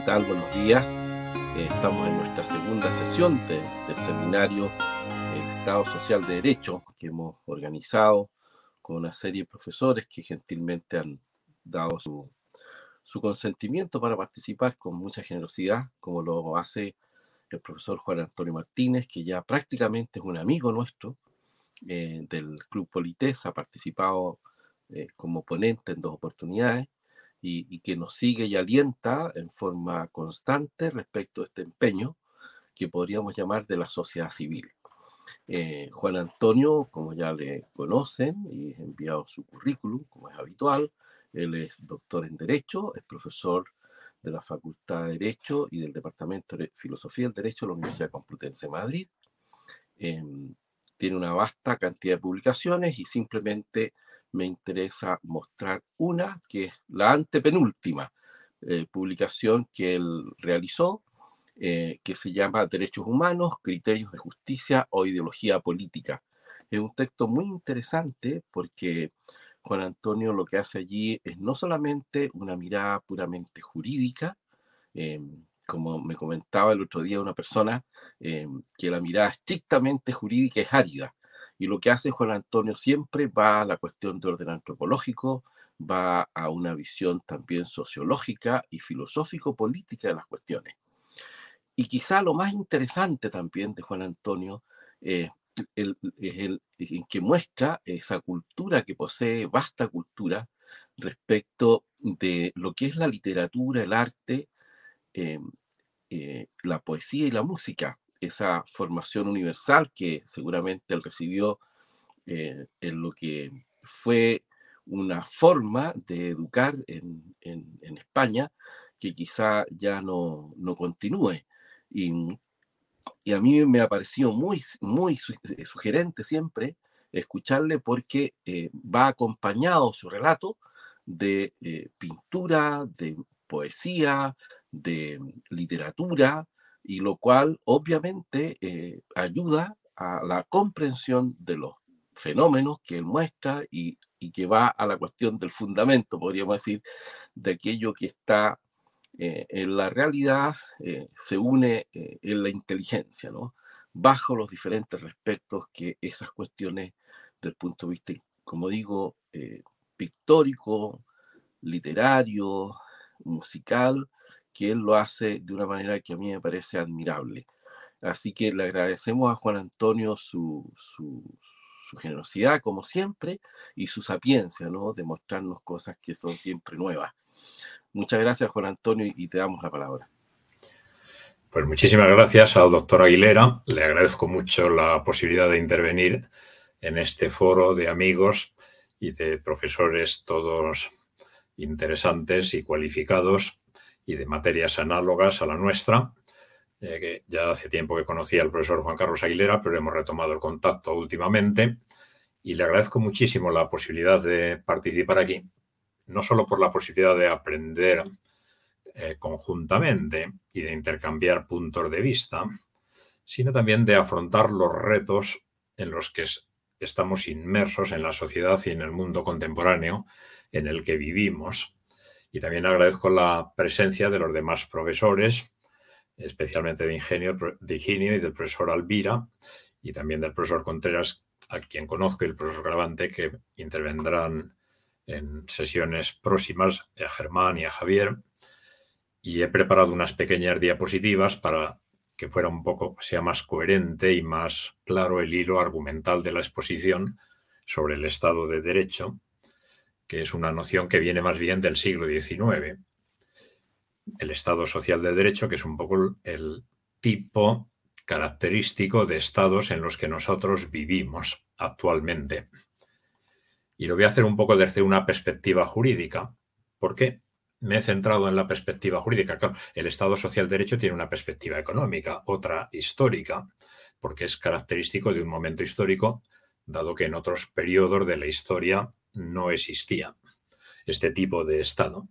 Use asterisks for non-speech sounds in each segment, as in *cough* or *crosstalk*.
¿Qué tal? Buenos días. Eh, estamos en nuestra segunda sesión del seminario El Estado Social de Derecho que hemos organizado con una serie de profesores que gentilmente han dado su, su consentimiento para participar con mucha generosidad, como lo hace el profesor Juan Antonio Martínez, que ya prácticamente es un amigo nuestro eh, del Club Polités, ha participado eh, como ponente en dos oportunidades y, que nos sigue y alienta en forma constante respecto a este empeño que podríamos llamar de la sociedad civil. Eh, Juan Antonio, como ya le conocen y he enviado su currículum, como es habitual, él es doctor en Derecho, es profesor de la Facultad de Derecho y del Departamento de Filosofía del Derecho de la Universidad Complutense de Madrid. Em, tiene una vasta cantidad de publicaciones y simplemente me interesa mostrar una, que es la antepenúltima eh, publicación que él realizó, eh, que se llama Derechos Humanos, Criterios de Justicia o Ideología Política. Es un texto muy interesante porque Juan Antonio lo que hace allí es no solamente una mirada puramente jurídica, em, como me comentaba el otro día una persona, que la mirada estrictamente jurídica es árida. Y lo que hace Juan Antonio siempre va a la cuestión de orden antropológico, va a una visión también sociológica y filosófico-política de las cuestiones. Y quizá lo más interesante también de Juan Antonio es el, que muestra esa cultura que posee, vasta cultura, respecto de lo que es la literatura, el arte, em, eh, la poesía y la música esa formación universal que seguramente él recibió eh, en lo que fue una forma de educar en, España que quizá ya no, continúe. Y, a mí me ha parecido muy, muy eh, sugerente siempre escucharle porque eh, va acompañado su relato de pintura, de poesía, de literatura, y lo cual obviamente eh, ayuda a la comprensión de los fenómenos que él muestra y, que va a la cuestión del fundamento, podríamos decir, de aquello que está eh, en la realidad, eh, se une en la inteligencia, ¿no? Bajo los diferentes aspectos que esas cuestiones, del punto de vista, como digo, pictórico, literario, musical, que él lo hace de una manera que a mí me parece admirable. Así que le agradecemos a Juan Antonio su, su, generosidad, como siempre, y su sapiencia, ¿no? De mostrarnos cosas que son siempre nuevas. Muchas gracias, Juan Antonio, y te damos la palabra. Pues muchísimas gracias al doctor Aguilera. Le agradezco mucho la posibilidad de intervenir en este foro de amigos y de profesores todos interesantes y cualificados y de materias análogas a la nuestra, eh, que ya hace tiempo que conocía al profesor Juan Carlos Aguilera, pero hemos retomado el contacto últimamente. Y le agradezco muchísimo la posibilidad de participar aquí, no solo por la posibilidad de aprender eh, conjuntamente y de intercambiar puntos de vista, sino también de afrontar los retos en los que estamos inmersos en la sociedad y en el mundo contemporáneo en el que vivimos y también agradezco la presencia de los demás profesores, especialmente de ingenio, y del profesor Alvira y también del profesor Contreras, a quien conozco, y el profesor Gravante, que intervendrán en sesiones próximas, a Germán y a Javier. Y he preparado unas pequeñas diapositivas para que fuera un poco, sea más coherente y más claro el hilo argumental de la exposición sobre el Estado de Derecho que es una noción que viene más bien del siglo XIX. El Estado social de derecho, que es un poco el tipo característico de estados en los que nosotros vivimos actualmente. Y lo voy a hacer un poco desde una perspectiva jurídica. ¿Por qué? Me he centrado en la perspectiva jurídica. el Estado social de derecho tiene una perspectiva económica, otra histórica, porque es característico de un momento histórico, dado que en otros periodos de la historia no existía este tipo de Estado.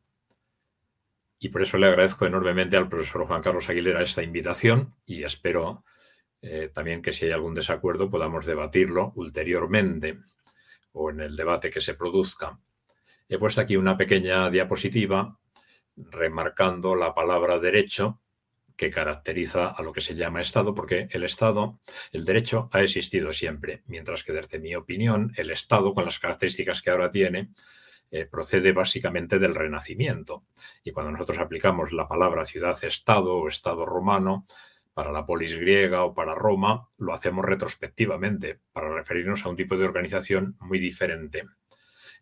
Y por eso le agradezco enormemente al profesor Juan Carlos Aguilera esta invitación y espero eh, también que si hay algún desacuerdo podamos debatirlo ulteriormente o en el debate que se produzca. He puesto aquí una pequeña diapositiva remarcando la palabra derecho que caracteriza a lo que se llama Estado, porque el Estado, el derecho ha existido siempre, mientras que desde mi opinión, el Estado, con las características que ahora tiene, eh, procede básicamente del Renacimiento. Y cuando nosotros aplicamos la palabra ciudad-estado o Estado romano para la polis griega o para Roma, lo hacemos retrospectivamente, para referirnos a un tipo de organización muy diferente.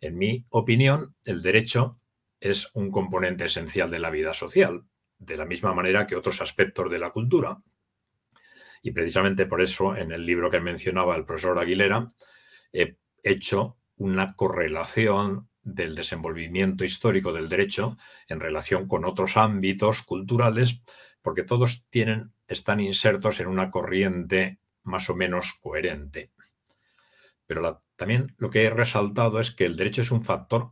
En mi opinión, el derecho es un componente esencial de la vida social, de la misma manera que otros aspectos de la cultura. Y precisamente por eso, en el libro que mencionaba el profesor Aguilera, he hecho una correlación del desenvolvimiento histórico del derecho en relación con otros ámbitos culturales, porque todos tienen, están insertos en una corriente más o menos coherente. Pero también lo que he resaltado es que el derecho es un factor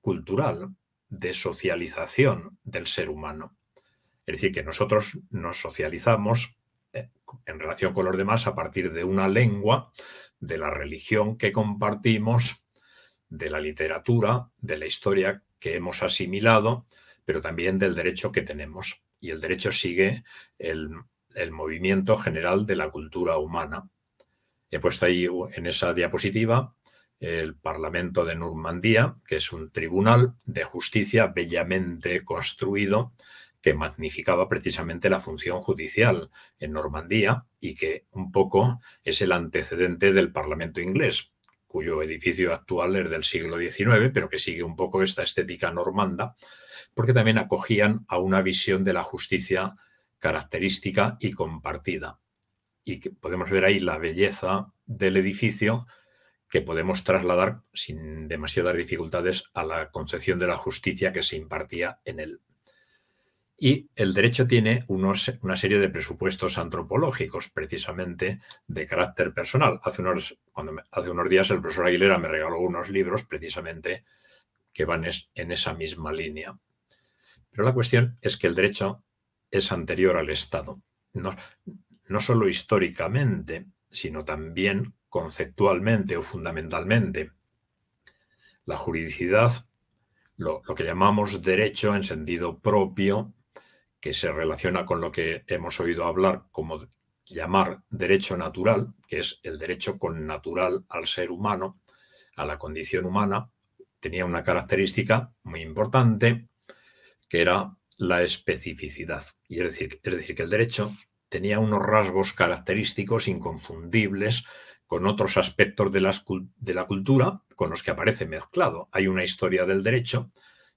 cultural de socialización del ser humano. Es decir, que nosotros nos socializamos eh, en relación con los demás a partir de una lengua, de la religión que compartimos, de la literatura, de la historia que hemos asimilado, pero también del derecho que tenemos. Y el derecho sigue el, movimiento general de la cultura humana. He puesto ahí en esa diapositiva el Parlamento de Normandía, que es un tribunal de justicia bellamente construido que magnificaba precisamente la función judicial en Normandía y que un poco es el antecedente del Parlamento inglés, cuyo edificio actual es del siglo XIX, pero que sigue un poco esta estética normanda, porque también acogían a una visión de la justicia característica y compartida. Y que podemos ver ahí la belleza del edificio que podemos trasladar sin demasiadas dificultades a la concepción de la justicia que se impartía en él. Y el derecho tiene una serie de presupuestos antropológicos, precisamente de carácter personal. Hace unos, cuando hace unos días el profesor Aguilera me regaló unos libros precisamente que van en esa misma línea. Pero la cuestión es que el derecho es anterior al Estado, no, no solo históricamente, sino también conceptualmente o fundamentalmente. La juridicidad, lo, lo que llamamos derecho en sentido propio, que se relaciona con lo que hemos oído hablar como llamar derecho natural, que es el derecho con natural al ser humano, a la condición humana, tenía una característica muy importante, que era la especificidad. Y es decir, es decir, que el derecho tenía unos rasgos característicos inconfundibles con otros aspectos de, de la cultura con los que aparece mezclado. Hay una historia del derecho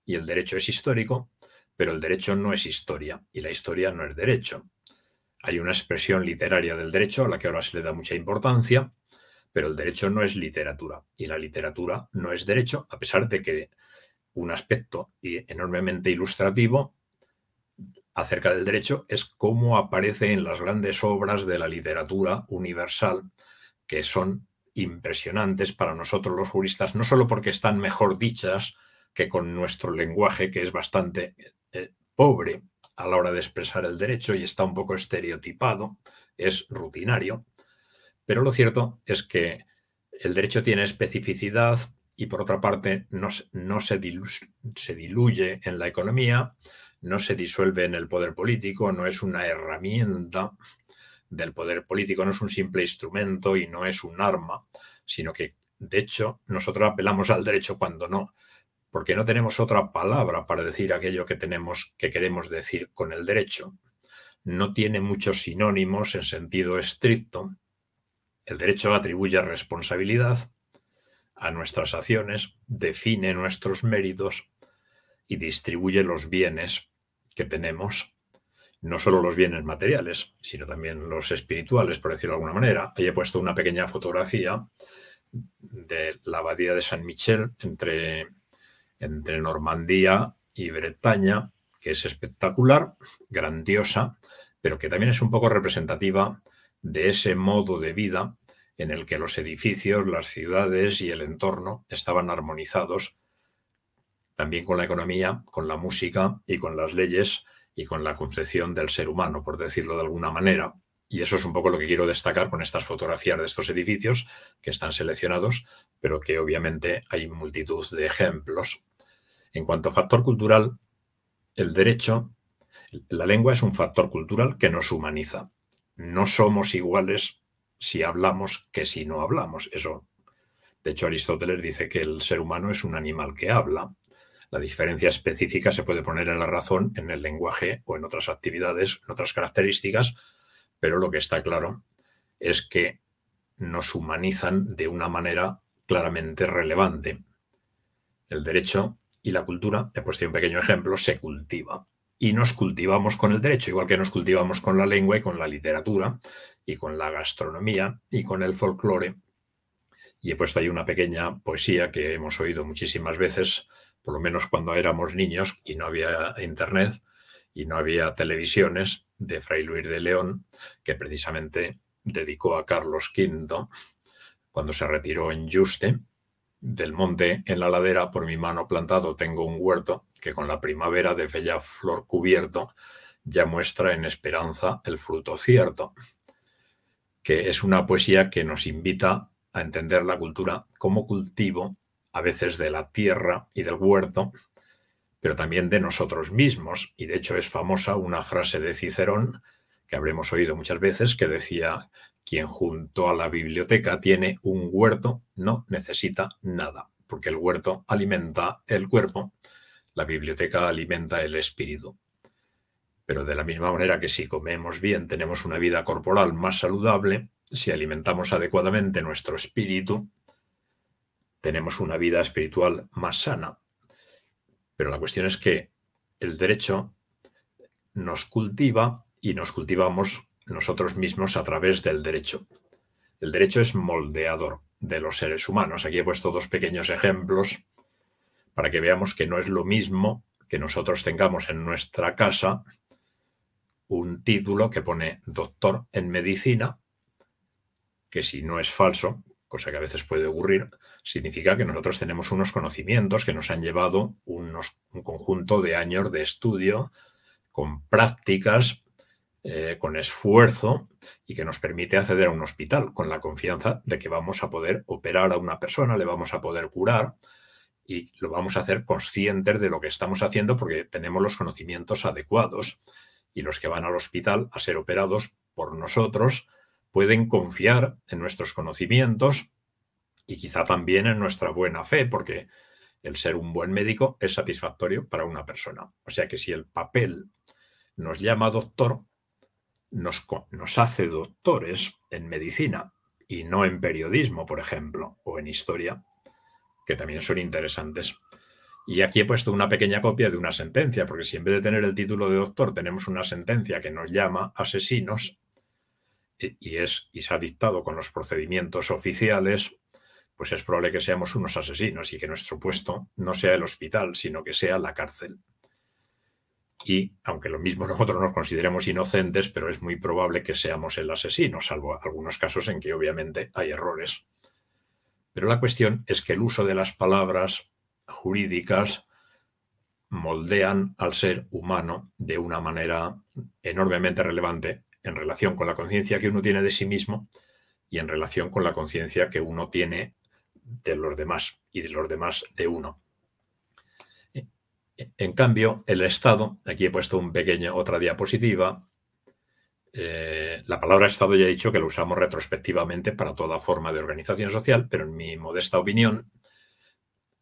y el derecho es histórico, pero el derecho no es historia y la historia no es derecho. Hay una expresión literaria del derecho a la que ahora se le da mucha importancia, pero el derecho no es literatura y la literatura no es derecho, a pesar de que un aspecto enormemente ilustrativo acerca del derecho es cómo aparece en las grandes obras de la literatura universal, que son impresionantes para nosotros los juristas, no solo porque están mejor dichas que con nuestro lenguaje, que es bastante pobre a la hora de expresar el derecho y está un poco estereotipado, es rutinario, pero lo cierto es que el derecho tiene especificidad y por otra parte no, no se, se diluye en la economía, no se disuelve en el poder político, no es una herramienta del poder político, no es un simple instrumento y no es un arma, sino que de hecho nosotros apelamos al derecho cuando no porque no tenemos otra palabra para decir aquello que tenemos que queremos decir con el derecho. No tiene muchos sinónimos en sentido estricto. El derecho atribuye responsabilidad a nuestras acciones, define nuestros méritos y distribuye los bienes que tenemos, no solo los bienes materiales, sino también los espirituales, por decirlo de alguna manera. Ahí he puesto una pequeña fotografía de la abadía de San Michel entre entre Normandía y Bretaña, que es espectacular, grandiosa, pero que también es un poco representativa de ese modo de vida en el que los edificios, las ciudades y el entorno estaban armonizados también con la economía, con la música y con las leyes y con la concepción del ser humano, por decirlo de alguna manera. Y eso es un poco lo que quiero destacar con estas fotografías de estos edificios que están seleccionados, pero que obviamente hay multitud de ejemplos. En cuanto a factor cultural, el derecho, la lengua es un factor cultural que nos humaniza. No somos iguales si hablamos que si no hablamos. Eso, de hecho, Aristóteles dice que el ser humano es un animal que habla. La diferencia específica se puede poner en la razón, en el lenguaje o en otras actividades, en otras características, pero lo que está claro es que nos humanizan de una manera claramente relevante. El derecho y la cultura, he puesto un pequeño ejemplo, se cultiva. Y nos cultivamos con el derecho, igual que nos cultivamos con la lengua y con la literatura y con la gastronomía y con el folclore. Y he puesto ahí una pequeña poesía que hemos oído muchísimas veces, por lo menos cuando éramos niños y no había internet y no había televisiones, de Fray Luis de León, que precisamente dedicó a Carlos V cuando se retiró en Juste. Del monte en la ladera, por mi mano plantado, tengo un huerto que con la primavera de bella flor cubierto ya muestra en esperanza el fruto cierto, que es una poesía que nos invita a entender la cultura como cultivo, a veces de la tierra y del huerto, pero también de nosotros mismos. Y de hecho es famosa una frase de Cicerón que habremos oído muchas veces, que decía, quien junto a la biblioteca tiene un huerto no necesita nada, porque el huerto alimenta el cuerpo, la biblioteca alimenta el espíritu. Pero de la misma manera que si comemos bien tenemos una vida corporal más saludable, si alimentamos adecuadamente nuestro espíritu, tenemos una vida espiritual más sana. Pero la cuestión es que el derecho nos cultiva y nos cultivamos nosotros mismos a través del derecho. El derecho es moldeador de los seres humanos. Aquí he puesto dos pequeños ejemplos para que veamos que no es lo mismo que nosotros tengamos en nuestra casa un título que pone doctor en medicina, que si no es falso, cosa que a veces puede ocurrir, significa que nosotros tenemos unos conocimientos que nos han llevado unos, un conjunto de años de estudio con prácticas eh, con esfuerzo y que nos permite acceder a un hospital con la confianza de que vamos a poder operar a una persona, le vamos a poder curar y lo vamos a hacer conscientes de lo que estamos haciendo porque tenemos los conocimientos adecuados y los que van al hospital a ser operados por nosotros pueden confiar en nuestros conocimientos y quizá también en nuestra buena fe, porque el ser un buen médico es satisfactorio para una persona. O sea que si el papel nos llama doctor, nos, hace doctores en medicina y no en periodismo, por ejemplo, o en historia, que también son interesantes. Y aquí he puesto una pequeña copia de una sentencia, porque si en vez de tener el título de doctor tenemos una sentencia que nos llama asesinos y, es, y se ha dictado con los procedimientos oficiales, pues es probable que seamos unos asesinos y que nuestro puesto no sea el hospital, sino que sea la cárcel y aunque lo mismo *laughs* nosotros nos consideremos inocentes, pero es muy probable que seamos el asesino, salvo algunos casos en que obviamente hay errores. Pero la cuestión es que el uso de las palabras jurídicas moldean al ser humano de una manera enormemente relevante en relación con la conciencia que uno tiene de sí mismo y en relación con la conciencia que uno tiene de los demás y de los demás de uno. En cambio, el Estado, aquí he puesto un pequeño, otra diapositiva, eh, la palabra Estado ya he dicho que lo usamos retrospectivamente para toda forma de organización social, pero en mi modesta opinión,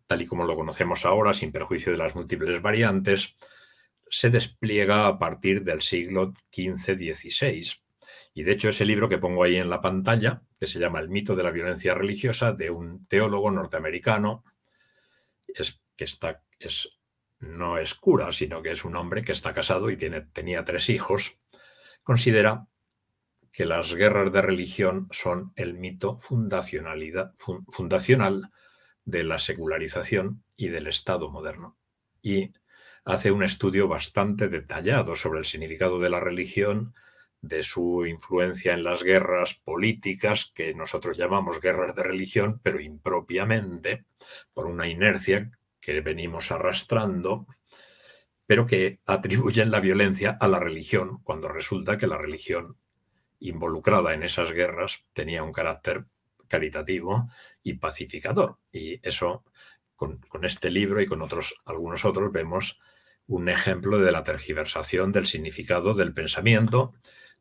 tal y como lo conocemos ahora, sin perjuicio de las múltiples variantes, se despliega a partir del siglo XV-XVI. Y de hecho ese libro que pongo ahí en la pantalla, que se llama El mito de la violencia religiosa, de un teólogo norteamericano, es, que está, es no es cura, sino que es un hombre que está casado y tiene, tenía tres hijos, considera que las guerras de religión son el mito fundacional de la secularización y del Estado moderno. Y hace un estudio bastante detallado sobre el significado de la religión, de su influencia en las guerras políticas, que nosotros llamamos guerras de religión, pero impropiamente, por una inercia que venimos arrastrando, pero que atribuyen la violencia a la religión, cuando resulta que la religión involucrada en esas guerras tenía un carácter caritativo y pacificador. Y eso, con, este libro y con otros, algunos otros, vemos un ejemplo de la tergiversación del significado del pensamiento,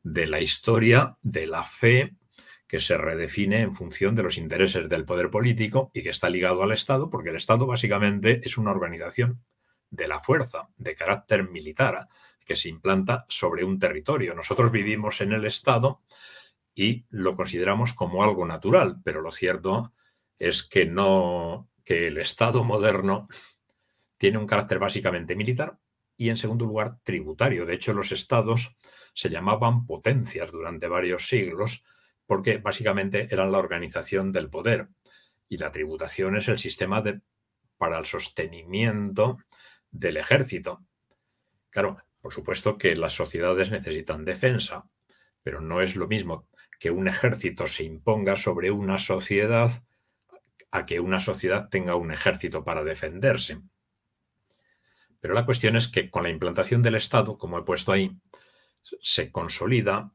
de la historia, de la fe, que se redefine en función de los intereses del poder político y que está ligado al Estado, porque el Estado básicamente es una organización de la fuerza, de carácter militar, que se implanta sobre un territorio. Nosotros vivimos en el Estado y lo consideramos como algo natural, pero lo cierto es que no que el Estado moderno tiene un carácter básicamente militar y en segundo lugar tributario. De hecho, los estados se llamaban potencias durante varios siglos porque básicamente eran la organización del poder y la tributación es el sistema para el sostenimiento del ejército. Claro, por supuesto que las sociedades necesitan defensa, pero no es lo mismo que un ejército se imponga sobre una sociedad a que una sociedad tenga un ejército para defenderse. Pero la cuestión es que con la implantación del Estado, como he puesto ahí, se consolida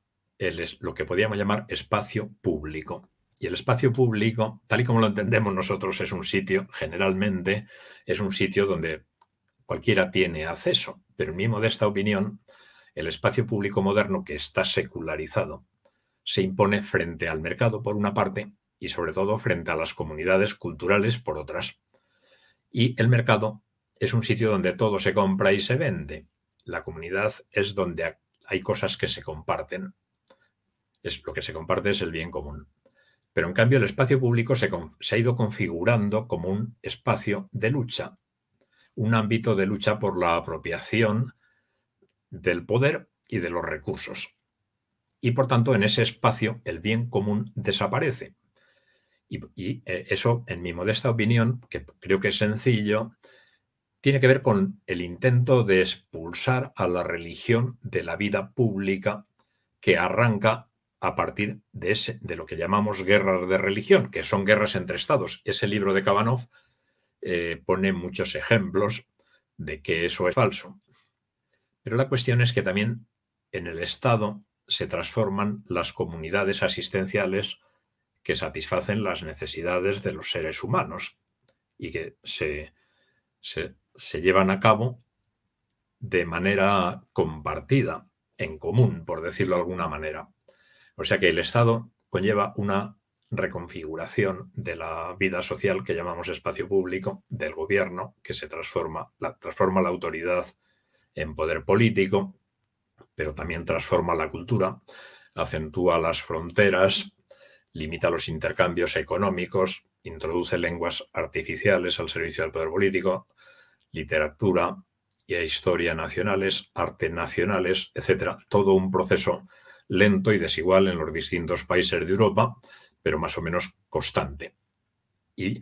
lo que podríamos llamar espacio público. Y el espacio público, tal y como lo entendemos nosotros, es un sitio, generalmente, es un sitio donde cualquiera tiene acceso. Pero en mi modesta opinión, el espacio público moderno que está secularizado se impone frente al mercado por una parte y sobre todo frente a las comunidades culturales por otras. Y el mercado es un sitio donde todo se compra y se vende. La comunidad es donde hay cosas que se comparten. Es, lo que se comparte es el bien común. Pero en cambio el espacio público se, ha ido configurando como un espacio de lucha, un ámbito de lucha por la apropiación del poder y de los recursos. Y por tanto en ese espacio el bien común desaparece. Y, eh, eso, en mi modesta opinión, que creo que es sencillo, tiene que ver con el intento de expulsar a la religión de la vida pública que arranca a partir de, lo que llamamos guerras de religión, que son guerras entre estados. Ese libro de Kavanov eh, pone muchos ejemplos de que eso es falso. Pero la cuestión es que también en el Estado se transforman las comunidades asistenciales que satisfacen las necesidades de los seres humanos y que se, se, llevan a cabo de manera compartida, en común, por decirlo de alguna manera. O sea que el Estado conlleva una reconfiguración de la vida social que llamamos espacio público, del gobierno, que se transforma, la, transforma la autoridad en poder político, pero también transforma la cultura, acentúa las fronteras, limita los intercambios económicos, introduce lenguas artificiales al servicio del poder político, literatura y historia nacionales, arte nacionales, etcétera. Todo un proceso lento y desigual en los distintos países de Europa, pero más o menos constante. Y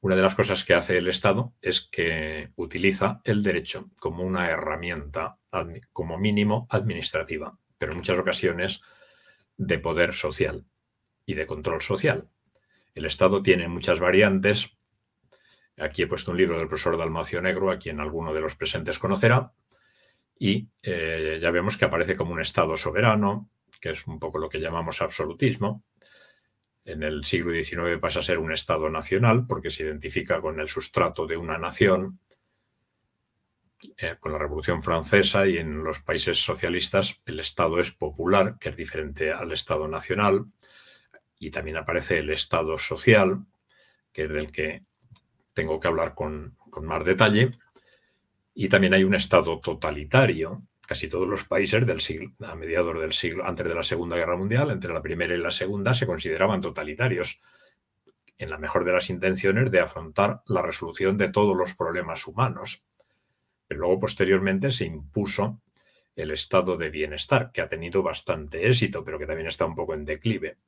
una de las cosas que hace el Estado es que utiliza el derecho como una herramienta, como mínimo, administrativa, pero en muchas ocasiones de poder social y de control social. El Estado tiene muchas variantes. Aquí he puesto un libro del profesor Dalmacio Negro, a quien alguno de los presentes conocerá, y eh, ya vemos que aparece como un Estado soberano, que es un poco lo que llamamos absolutismo. En el siglo XIX pasa a ser un Estado nacional porque se identifica con el sustrato de una nación. Eh, con la Revolución Francesa y en los países socialistas el Estado es popular, que es diferente al Estado nacional y también aparece el Estado social, que es del que tengo que hablar con, más detalle, y también hay un Estado totalitario. Casi todos los países del siglo, a mediados del siglo, antes de la Segunda Guerra Mundial, entre la primera y la segunda, se consideraban totalitarios, en la mejor de las intenciones de afrontar la resolución de todos los problemas humanos. Pero luego, posteriormente, se impuso el estado de bienestar, que ha tenido bastante éxito, pero que también está un poco en declive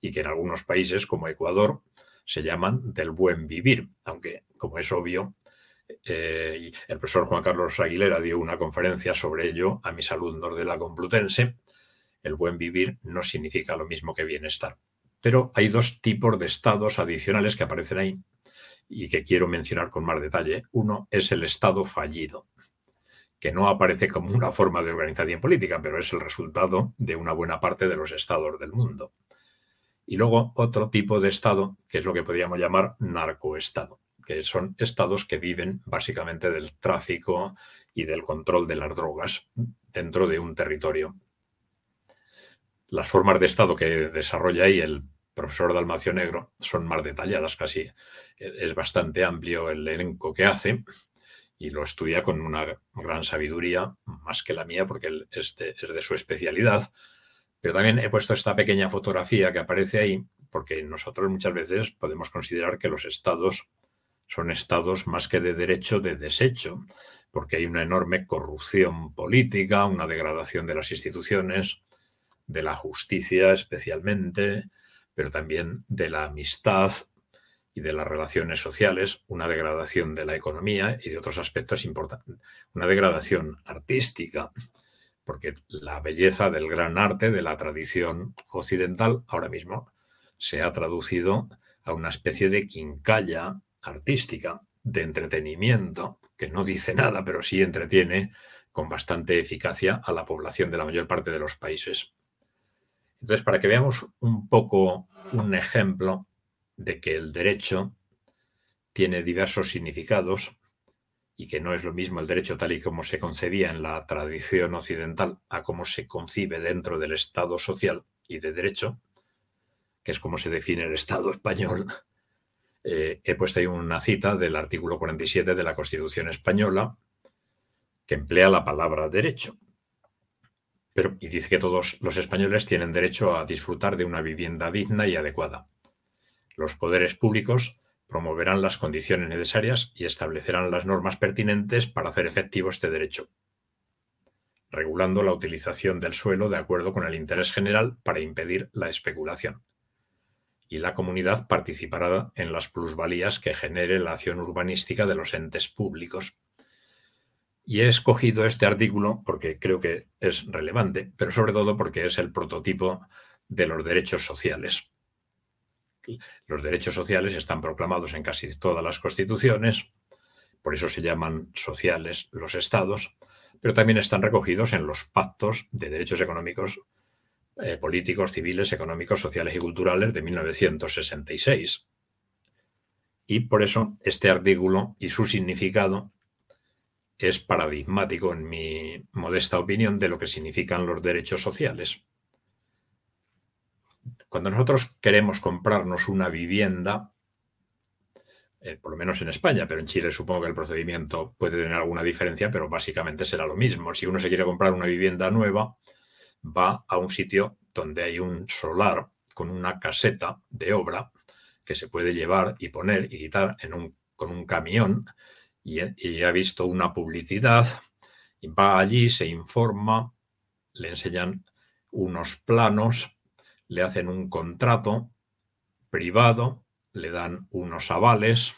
y que en algunos países como Ecuador se llaman del buen vivir, aunque como es obvio, eh, el profesor Juan Carlos Aguilera dio una conferencia sobre ello a mis alumnos de la Complutense. El buen vivir no significa lo mismo que bienestar. Pero hay dos tipos de estados adicionales que aparecen ahí y que quiero mencionar con más detalle. Uno es el estado fallido, que no aparece como una forma de organización política, pero es el resultado de una buena parte de los estados del mundo. Y luego otro tipo de Estado, que es lo que podríamos llamar narcoestado, que son estados que viven básicamente del tráfico y del control de las drogas dentro de un territorio. Las formas de estado que desarrolla ahí el profesor Dalmacio Negro son más detalladas casi. Es bastante amplio el elenco que hace y lo estudia con una gran sabiduría, más que la mía, porque es de, es de su especialidad. Pero también he puesto esta pequeña fotografía que aparece ahí, porque nosotros muchas veces podemos considerar que los estados son estados más que de derecho, de desecho, porque hay una enorme corrupción política, una degradación de las instituciones, de la justicia especialmente, pero también de la amistad y de las relaciones sociales, una degradación de la economía y de otros aspectos importantes, una degradación artística, porque la belleza del gran arte, de la tradición occidental, ahora mismo se ha traducido a una especie de quincalla artística, de entretenimiento, que no dice nada, pero sí entretiene con bastante eficacia a la población de la mayor parte de los países. Entonces, para que veamos un poco un ejemplo de que el derecho tiene diversos significados y que no es lo mismo el derecho tal y como se concebía en la tradición occidental a cómo se concibe dentro del Estado social y de derecho, que es como se define el Estado español, *laughs* eh, he puesto ahí una cita del artículo 47 de la Constitución española que emplea la palabra derecho. Pero, y dice que todos los españoles tienen derecho a disfrutar de una vivienda digna y adecuada. Los poderes públicos promoverán las condiciones necesarias y establecerán las normas pertinentes para hacer efectivo este derecho, regulando la utilización del suelo de acuerdo con el interés general para impedir la especulación y la comunidad participará en las plusvalías que genere la acción urbanística de los entes públicos. Y he escogido este artículo porque creo que es relevante, pero sobre todo porque es el prototipo de los derechos sociales. Los derechos sociales están proclamados en casi todas las constituciones, por eso se llaman sociales los estados, pero también están recogidos en los pactos de derechos económicos eh, políticos, civiles, económicos, sociales y culturales de 1966. Y por eso este artículo y su significado es paradigmático, en mi modesta opinión, de lo que significan los derechos sociales. Cuando nosotros queremos comprarnos una vivienda, eh, por lo menos en España, pero en Chile supongo que el procedimiento puede tener alguna diferencia, pero básicamente será lo mismo. Si uno se quiere comprar una vivienda nueva, va a un sitio donde hay un solar con una caseta de obra que se puede llevar y poner y quitar en un, con un camión y, y ha visto una publicidad y va allí, se informa, le enseñan unos planos, le hacen un contrato privado, le dan unos avales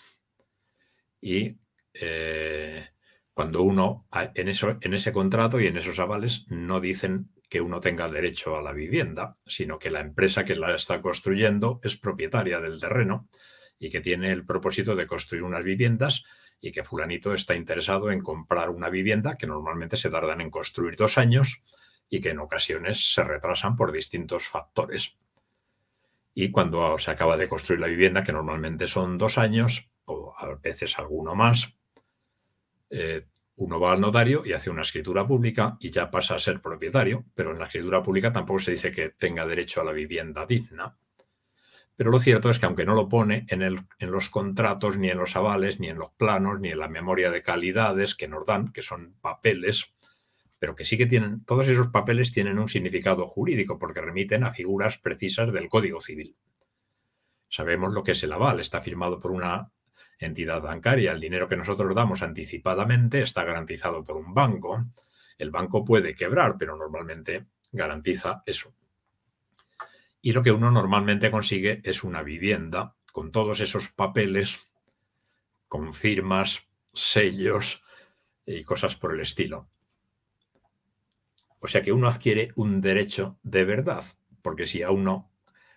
y eh, cuando uno en, eso, en ese contrato y en esos avales no dicen que uno tenga derecho a la vivienda, sino que la empresa que la está construyendo es propietaria del terreno y que tiene el propósito de construir unas viviendas y que fulanito está interesado en comprar una vivienda que normalmente se tardan en construir dos años y que en ocasiones se retrasan por distintos factores. Y cuando se acaba de construir la vivienda, que normalmente son dos años o a veces alguno más, eh, uno va al notario y hace una escritura pública y ya pasa a ser propietario, pero en la escritura pública tampoco se dice que tenga derecho a la vivienda digna. Pero lo cierto es que aunque no lo pone en, el, en los contratos, ni en los avales, ni en los planos, ni en la memoria de calidades que nos dan, que son papeles, pero que sí que tienen, todos esos papeles tienen un significado jurídico porque remiten a figuras precisas del Código Civil. Sabemos lo que es el aval, está firmado por una entidad bancaria. El dinero que nosotros damos anticipadamente está garantizado por un banco. El banco puede quebrar, pero normalmente garantiza eso. Y lo que uno normalmente consigue es una vivienda con todos esos papeles, con firmas, sellos y cosas por el estilo. O sea que uno adquiere un derecho de verdad, porque si a uno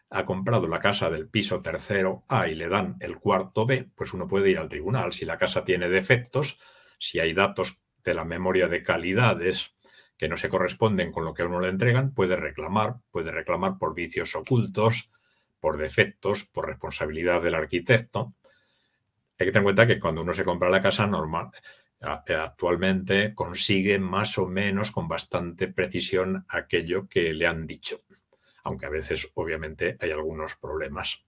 ha comprado la casa del piso tercero A y le dan el cuarto B, pues uno puede ir al tribunal. Si la casa tiene defectos, si hay datos de la memoria de calidades que no se corresponden con lo que a uno le entregan, puede reclamar, puede reclamar por vicios ocultos, por defectos, por responsabilidad del arquitecto. Hay que tener en cuenta que cuando uno se compra la casa normal, actualmente consigue más o menos con bastante precisión aquello que le han dicho, aunque a veces obviamente hay algunos problemas.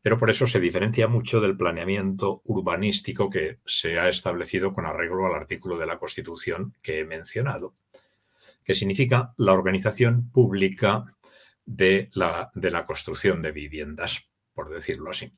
Pero por eso se diferencia mucho del planeamiento urbanístico que se ha establecido con arreglo al artículo de la Constitución que he mencionado, que significa la organización pública de la, de la construcción de viviendas, por decirlo así,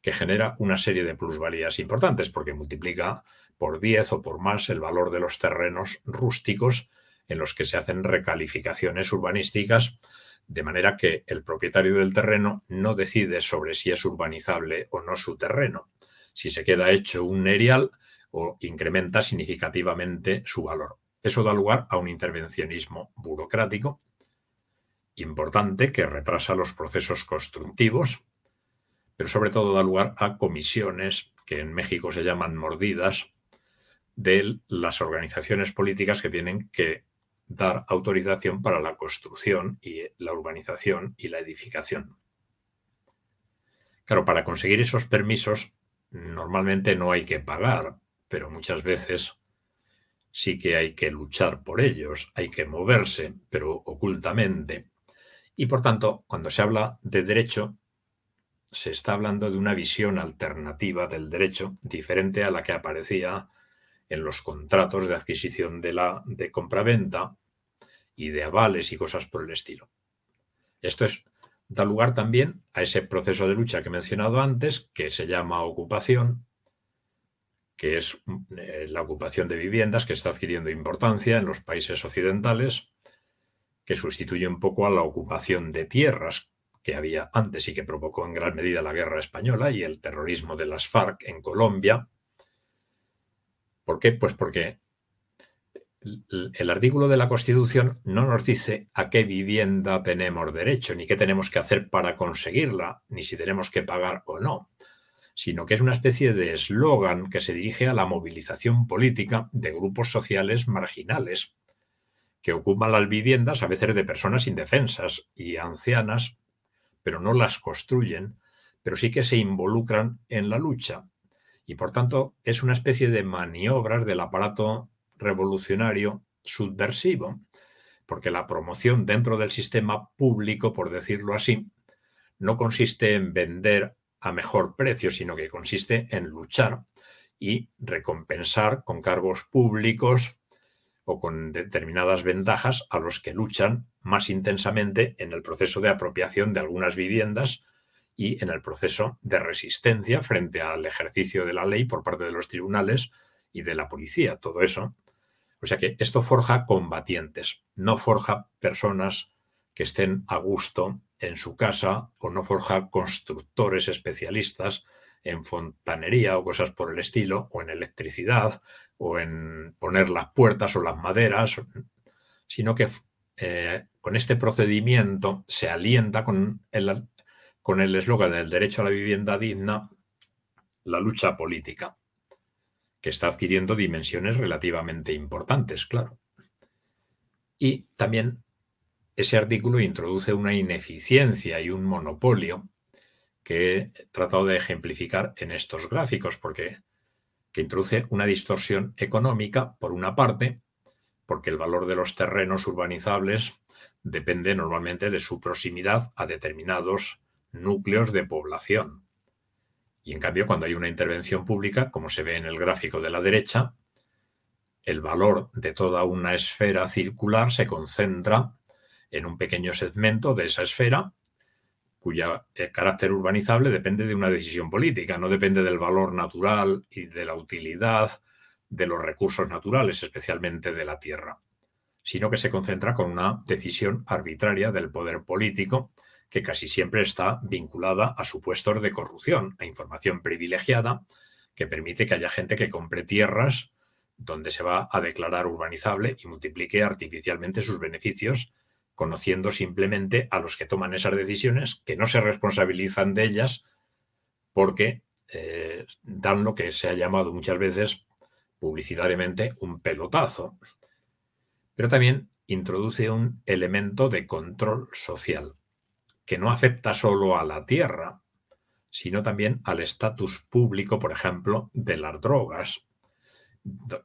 que genera una serie de plusvalías importantes porque multiplica por 10 o por más el valor de los terrenos rústicos en los que se hacen recalificaciones urbanísticas, de manera que el propietario del terreno no decide sobre si es urbanizable o no su terreno, si se queda hecho un erial o incrementa significativamente su valor. Eso da lugar a un intervencionismo burocrático importante que retrasa los procesos constructivos, pero sobre todo da lugar a comisiones que en México se llaman mordidas, de las organizaciones políticas que tienen que dar autorización para la construcción y la urbanización y la edificación. Claro, para conseguir esos permisos normalmente no hay que pagar, pero muchas veces sí que hay que luchar por ellos, hay que moverse, pero ocultamente. Y por tanto, cuando se habla de derecho, se está hablando de una visión alternativa del derecho, diferente a la que aparecía en los contratos de adquisición de la de compraventa y de avales y cosas por el estilo. Esto es, da lugar también a ese proceso de lucha que he mencionado antes, que se llama ocupación, que es eh, la ocupación de viviendas que está adquiriendo importancia en los países occidentales, que sustituye un poco a la ocupación de tierras que había antes y que provocó en gran medida la guerra española y el terrorismo de las FARC en Colombia, ¿Por qué? Pues porque el artículo de la Constitución no nos dice a qué vivienda tenemos derecho, ni qué tenemos que hacer para conseguirla, ni si tenemos que pagar o no, sino que es una especie de eslogan que se dirige a la movilización política de grupos sociales marginales que ocupan las viviendas a veces de personas indefensas y ancianas, pero no las construyen, pero sí que se involucran en la lucha y por tanto es una especie de maniobras del aparato revolucionario subversivo, porque la promoción dentro del sistema público, por decirlo así, no consiste en vender a mejor precio, sino que consiste en luchar y recompensar con cargos públicos o con determinadas ventajas a los que luchan más intensamente en el proceso de apropiación de algunas viviendas y en el proceso de resistencia frente al ejercicio de la ley por parte de los tribunales y de la policía, todo eso. O sea que esto forja combatientes, no forja personas que estén a gusto en su casa o no forja constructores especialistas en fontanería o cosas por el estilo, o en electricidad, o en poner las puertas o las maderas, sino que eh, con este procedimiento se alienta con el, con el eslogan del derecho a la vivienda digna, la lucha política, que está adquiriendo dimensiones relativamente importantes, claro. Y también ese artículo introduce una ineficiencia y un monopolio que he tratado de ejemplificar en estos gráficos, porque que introduce una distorsión económica, por una parte, porque el valor de los terrenos urbanizables depende normalmente de su proximidad a determinados núcleos de población. Y en cambio, cuando hay una intervención pública, como se ve en el gráfico de la derecha, el valor de toda una esfera circular se concentra en un pequeño segmento de esa esfera cuya eh, carácter urbanizable depende de una decisión política, no depende del valor natural y de la utilidad de los recursos naturales, especialmente de la tierra, sino que se concentra con una decisión arbitraria del poder político que casi siempre está vinculada a supuestos de corrupción, a información privilegiada que permite que haya gente que compre tierras donde se va a declarar urbanizable y multiplique artificialmente sus beneficios, conociendo simplemente a los que toman esas decisiones, que no se responsabilizan de ellas porque eh, dan lo que se ha llamado muchas veces publicitariamente un pelotazo. Pero también introduce un elemento de control social que no afecta solo a la tierra, sino también al estatus público, por ejemplo, de las drogas,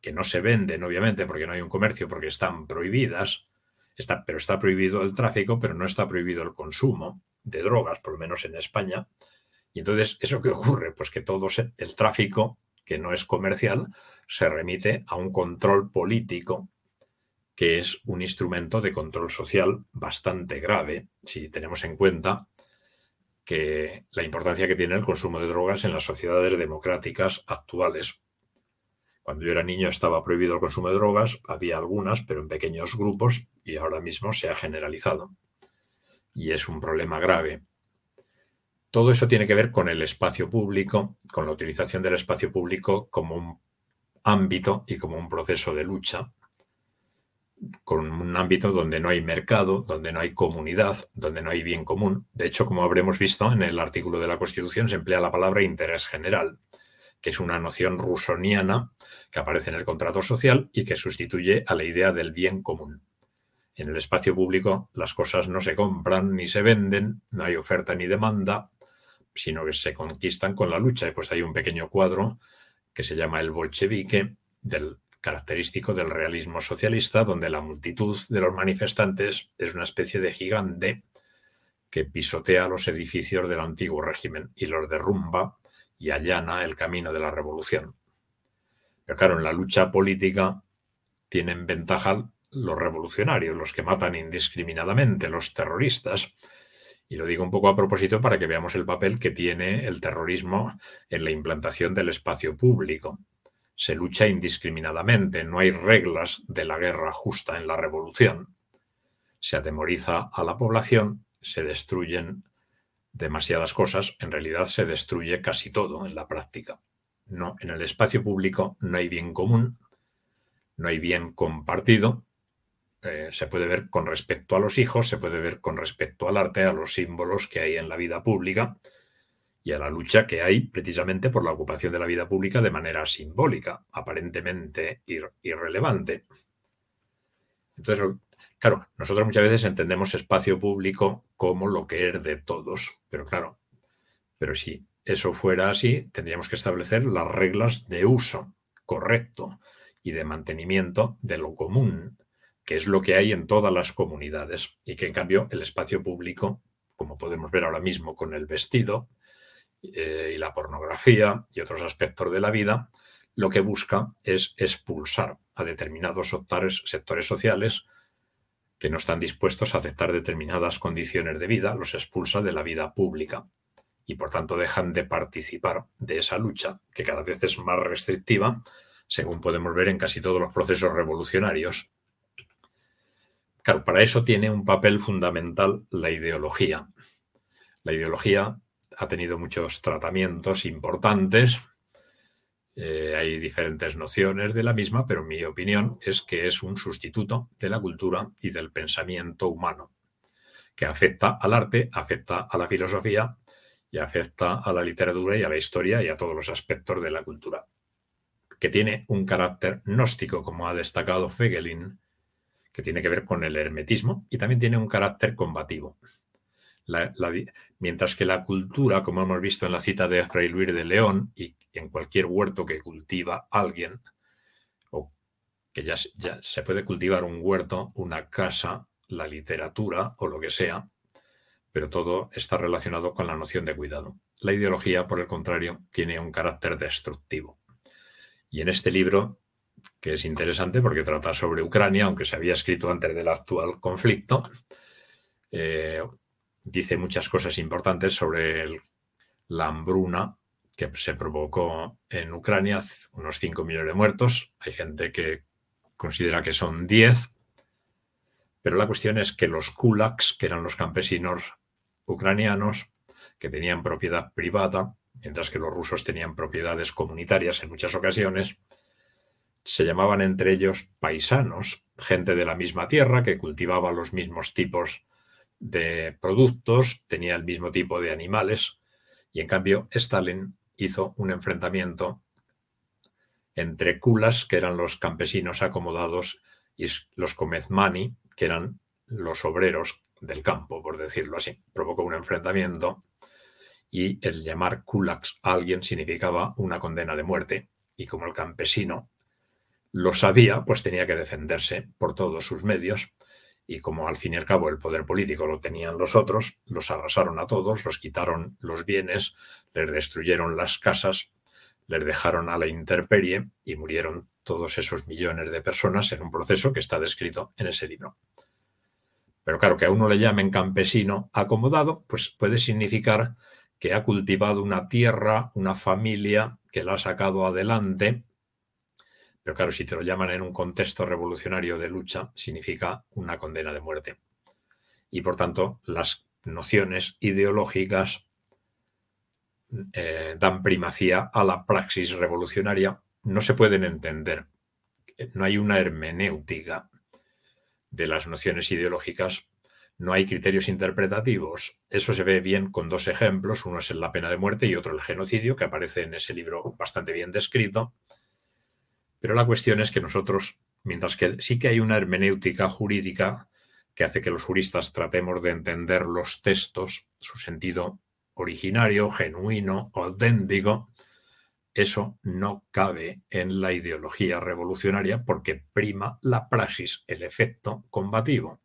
que no se venden, obviamente, porque no hay un comercio, porque están prohibidas, está, pero está prohibido el tráfico, pero no está prohibido el consumo de drogas, por lo menos en España. Y entonces, ¿eso qué ocurre? Pues que todo el tráfico, que no es comercial, se remite a un control político, que es un instrumento de control social bastante grave, si tenemos en cuenta que la importancia que tiene el consumo de drogas en las sociedades democráticas actuales. Cuando yo era niño estaba prohibido el consumo de drogas, había algunas, pero en pequeños grupos, y ahora mismo se ha generalizado. Y es un problema grave. Todo eso tiene que ver con el espacio público, con la utilización del espacio público como un ámbito y como un proceso de lucha, con un ámbito donde no hay mercado, donde no hay comunidad, donde no hay bien común. De hecho, como habremos visto en el artículo de la Constitución, se emplea la palabra interés general que es una noción rusoniana que aparece en el contrato social y que sustituye a la idea del bien común. En el espacio público las cosas no se compran ni se venden, no hay oferta ni demanda, sino que se conquistan con la lucha. Y pues hay un pequeño cuadro que se llama el bolchevique, del característico del realismo socialista, donde la multitud de los manifestantes es una especie de gigante que pisotea los edificios del antiguo régimen y los derrumba y allana el camino de la revolución. Pero claro, en la lucha política tienen ventaja los revolucionarios, los que matan indiscriminadamente, los terroristas. Y lo digo un poco a propósito para que veamos el papel que tiene el terrorismo en la implantación del espacio público. Se lucha indiscriminadamente, no hay reglas de la guerra justa en la revolución. Se atemoriza a la población, se destruyen demasiadas cosas, en realidad se destruye casi todo en la práctica. No, en el espacio público no hay bien común, no hay bien compartido. Eh, se puede ver con respecto a los hijos, se puede ver con respecto al arte, a los símbolos que hay en la vida pública y a la lucha que hay precisamente por la ocupación de la vida pública de manera simbólica, aparentemente irrelevante. Entonces, Claro, nosotros muchas veces entendemos espacio público como lo que es de todos, pero claro, pero si eso fuera así, tendríamos que establecer las reglas de uso correcto y de mantenimiento de lo común, que es lo que hay en todas las comunidades, y que en cambio el espacio público, como podemos ver ahora mismo con el vestido eh, y la pornografía y otros aspectos de la vida, lo que busca es expulsar a determinados sectores sociales que no están dispuestos a aceptar determinadas condiciones de vida, los expulsa de la vida pública y por tanto dejan de participar de esa lucha, que cada vez es más restrictiva, según podemos ver en casi todos los procesos revolucionarios. Claro, para eso tiene un papel fundamental la ideología. La ideología ha tenido muchos tratamientos importantes. Eh, hay diferentes nociones de la misma, pero mi opinión es que es un sustituto de la cultura y del pensamiento humano, que afecta al arte, afecta a la filosofía y afecta a la literatura y a la historia y a todos los aspectos de la cultura, que tiene un carácter gnóstico, como ha destacado Fegelin, que tiene que ver con el hermetismo, y también tiene un carácter combativo mientras que la cultura, como hemos visto en la cita de Fray Luis de León, y en cualquier huerto que cultiva alguien, o que ya, ya se puede cultivar un huerto, una casa, la literatura o lo que sea, pero todo está relacionado con la noción de cuidado. La ideología, por el contrario, tiene un carácter destructivo. Y en este libro, que es interesante porque trata sobre Ucrania, aunque se había escrito antes del actual conflicto, eh, dice muchas cosas importantes sobre la hambruna que se provocó en Ucrania, unos 5 millones de muertos. Hay gente que considera que son 10, pero la cuestión es que los kulaks, que eran los campesinos ucranianos, que tenían propiedad privada, mientras que los rusos tenían propiedades comunitarias en muchas ocasiones, se llamaban entre ellos paisanos, gente de la misma tierra que cultivaba los mismos tipos de productos, tenía el mismo tipo de animales, y en cambio Stalin hizo un enfrentamiento entre kulas, que eran los campesinos acomodados, y los comezmani, que eran los obreros del campo, por decirlo así. Provocó un enfrentamiento y el llamar kulaks a alguien significaba una condena de muerte. Y como el campesino lo sabía, pues tenía que defenderse por todos sus medios. Y como al fin y al cabo el poder político lo tenían los otros, los arrasaron a todos, los quitaron los bienes, les destruyeron las casas, les dejaron a la intemperie y murieron todos esos millones de personas en un proceso que está descrito en ese libro. Pero claro, que a uno le llamen campesino acomodado, pues puede significar que ha cultivado una tierra, una familia, que la ha sacado adelante. Pero claro, si te lo llaman en un contexto revolucionario de lucha, significa una condena de muerte. Y por tanto, las nociones ideológicas eh, dan primacía a la praxis revolucionaria. No se pueden entender. No hay una hermenéutica de las nociones ideológicas no hay criterios interpretativos. Eso se ve bien con dos ejemplos. Uno es la pena de muerte y otro el genocidio, que aparece en ese libro bastante bien descrito. Pero la cuestión es que nosotros, mientras que sí que hay una hermenéutica jurídica que hace que los juristas tratemos de entender los textos, su sentido originario, genuino, auténtico, eso no cabe en la ideología revolucionaria porque prima la praxis, el efecto combativo.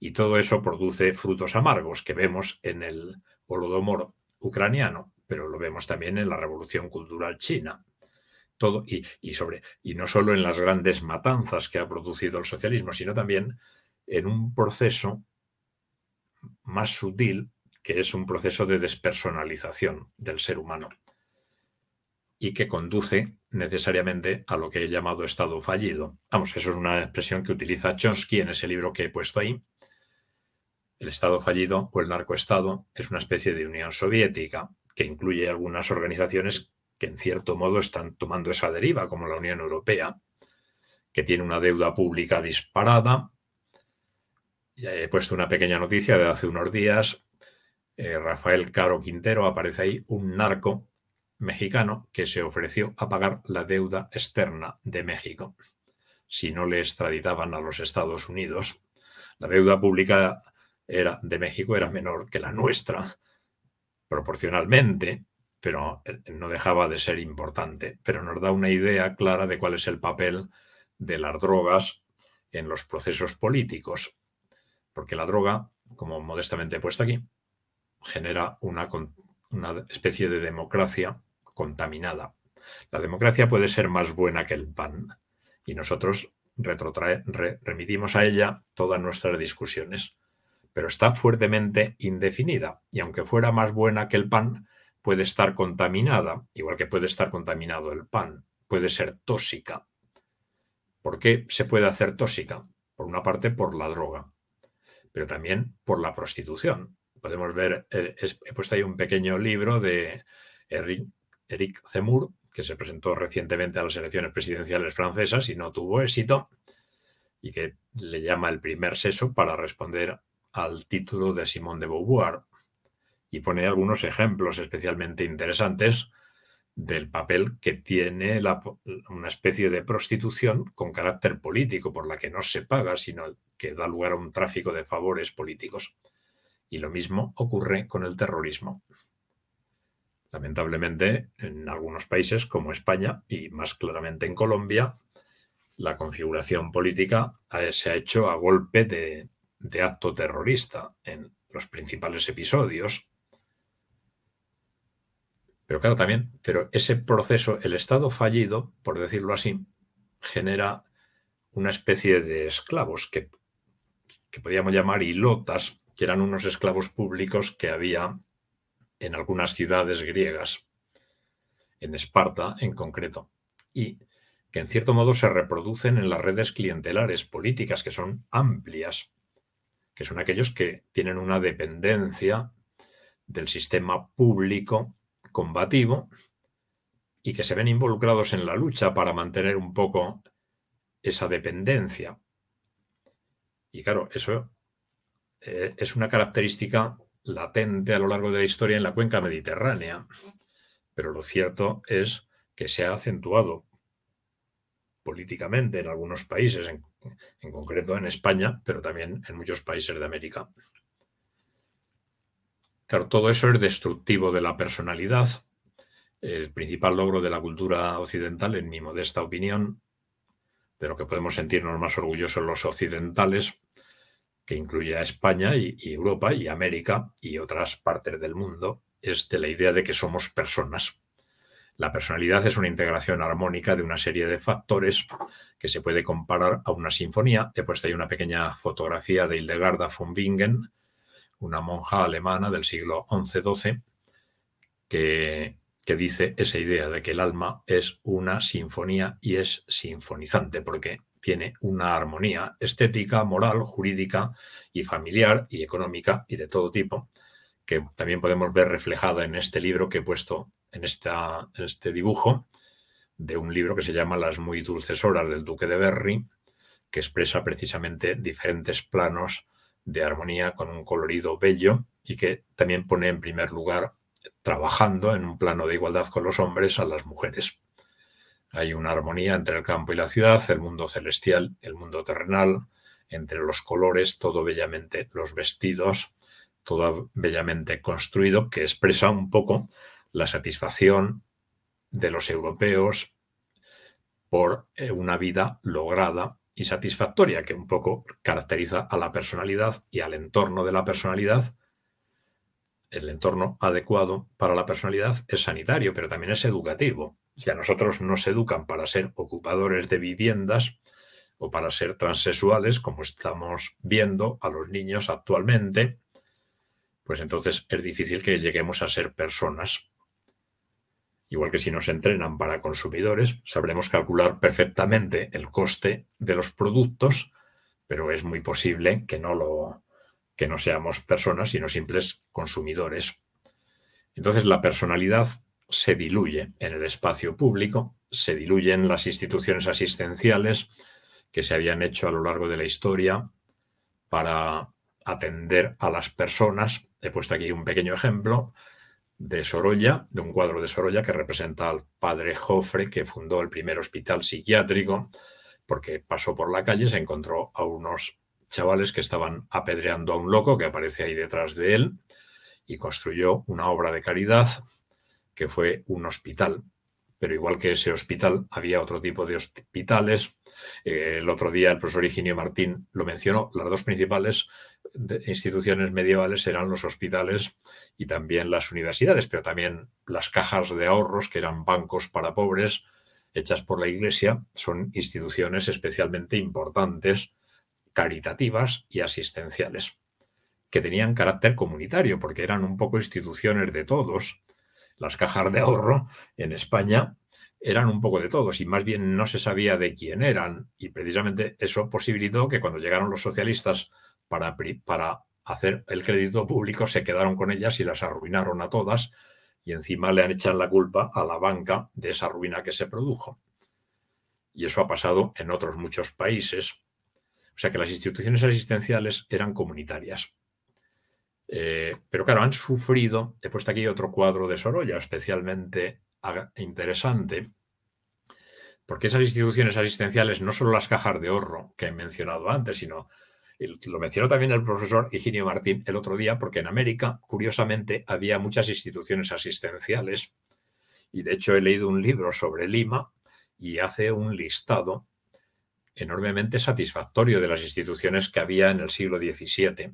Y todo eso produce frutos amargos que vemos en el holodomor ucraniano, pero lo vemos también en la revolución cultural china. Y, sobre, y no solo en las grandes matanzas que ha producido el socialismo, sino también en un proceso más sutil, que es un proceso de despersonalización del ser humano y que conduce necesariamente a lo que he llamado estado fallido. Vamos, eso es una expresión que utiliza Chomsky en ese libro que he puesto ahí, el Estado fallido o el narcoestado es una especie de Unión Soviética que incluye algunas organizaciones que en cierto modo están tomando esa deriva, como la Unión Europea, que tiene una deuda pública disparada. Ya he puesto una pequeña noticia de hace unos días. Eh, Rafael Caro Quintero aparece ahí, un narco mexicano que se ofreció a pagar la deuda externa de México si no le extraditaban a los Estados Unidos. La deuda pública era, de México era menor que la nuestra, proporcionalmente, pero eh, no dejaba de ser importante. Pero nos da una idea clara de cuál es el papel de las drogas en los procesos políticos. Porque la droga, como modestamente he puesto aquí, genera una, una especie de democracia contaminada. La democracia puede ser más buena que el pan y nosotros remitimos a ella todas nuestras discusiones pero está fuertemente indefinida y aunque fuera más buena que el pan, puede estar contaminada, igual que puede estar contaminado el pan, puede ser tóxica. ¿Por qué se puede hacer tóxica? Por una parte, por la droga, pero también por la prostitución. Podemos ver, eh, he puesto ahí un pequeño libro de Eric Zemmour, que se presentó recientemente a las elecciones presidenciales francesas y no tuvo éxito, y que le llama el primer seso para responder al título de Simón de Beauvoir y pone algunos ejemplos especialmente interesantes del papel que tiene una especie de prostitución con carácter político, por la que no se paga, sino que da lugar a un tráfico de favores políticos. Y lo mismo ocurre con el terrorismo. Lamentablemente, en algunos países como España y más claramente en Colombia, la configuración política se ha hecho a golpe de, acto terrorista en los principales episodios. Pero claro, también, pero ese proceso, el Estado fallido, por decirlo así, genera una especie de esclavos que, que podríamos llamar hilotas, que eran unos esclavos públicos que había en algunas ciudades griegas, en Esparta en concreto, y que en cierto modo se reproducen en las redes clientelares políticas, que son amplias, que son aquellos que tienen una dependencia del sistema público combativo y que se ven involucrados en la lucha para mantener un poco esa dependencia. Y claro, eso eh, es una característica latente a lo largo de la historia en la cuenca mediterránea, pero lo cierto es que se ha acentuado políticamente en algunos países, en, concreto en España, pero también en muchos países de América. Todo eso es destructivo de la personalidad. El principal logro de la cultura occidental, en mi modesta opinión, de lo que podemos sentirnos más orgullosos los occidentales, que incluye a España y, Europa y América y otras partes del mundo, es de la idea de que somos personas. La personalidad es una integración armónica de una serie de factores que se puede comparar a una sinfonía. He puesto ahí una pequeña fotografía de Hildegarda von Bingen, una monja alemana del siglo XI-XII, que, que dice esa idea de que el alma es una sinfonía y es sinfonizante, porque tiene una armonía estética, moral, jurídica y familiar y económica y de todo tipo, que también podemos ver reflejada en este libro que he puesto en, esta, en este dibujo de un libro que se llama Las muy dulces horas del Duque de Berry, que expresa precisamente diferentes planos de armonía con un colorido bello y que también pone en primer lugar trabajando en un plano de igualdad con los hombres a las mujeres. Hay una armonía entre el campo y la ciudad, el mundo celestial, el mundo terrenal, entre los colores, todo bellamente, los vestidos, todo bellamente construido, que expresa un poco la satisfacción de los europeos por eh, una vida lograda y satisfactoria, que un poco caracteriza a la personalidad y al entorno de la personalidad. El entorno adecuado para la personalidad es sanitario, pero también es educativo. Si a nosotros nos educan para ser ocupadores de viviendas o para ser transexuales, como estamos viendo a los niños actualmente, pues entonces es difícil que lleguemos a ser personas. Igual que si nos entrenan para consumidores, sabremos calcular perfectamente el coste de los productos, pero es muy posible que no lo que no seamos personas, sino simples consumidores. Entonces la personalidad se diluye en el espacio público, se diluyen las instituciones asistenciales que se habían hecho a lo largo de la historia para atender a las personas. He puesto aquí un pequeño ejemplo de Sorolla, de un cuadro de Sorolla que representa al padre Jofre, que fundó el primer hospital psiquiátrico, porque pasó por la calle, se encontró a unos chavales que estaban apedreando a un loco que aparece ahí detrás de él y construyó una obra de caridad que fue un hospital. Pero igual que ese hospital, había otro tipo de hospitales. Eh, el otro día el profesor Higinio Martín lo mencionó. Las dos principales instituciones medievales eran los hospitales y también las universidades, pero también las cajas de ahorros, que eran bancos para pobres, hechas por la Iglesia, son instituciones especialmente importantes, caritativas y asistenciales, que tenían carácter comunitario, porque eran un poco instituciones de todos las cajas de ahorro en España eran un poco de todos y más bien no se sabía de quién eran. Y precisamente eso posibilitó que cuando llegaron los socialistas para, para hacer el crédito público se quedaron con ellas y las arruinaron a todas y encima le han echado la culpa a la banca de esa ruina que se produjo. Y eso ha pasado en otros muchos países. O sea que las instituciones asistenciales eran comunitarias. Eh, pero claro, han sufrido, he puesto aquí otro cuadro de Sorolla especialmente interesante, porque esas instituciones asistenciales, no solo las cajas de ahorro que he mencionado antes, sino lo mencionó también el profesor Higinio Martín el otro día, porque en América, curiosamente, había muchas instituciones asistenciales, y de hecho he leído un libro sobre Lima y hace un listado enormemente satisfactorio de las instituciones que había en el siglo XVII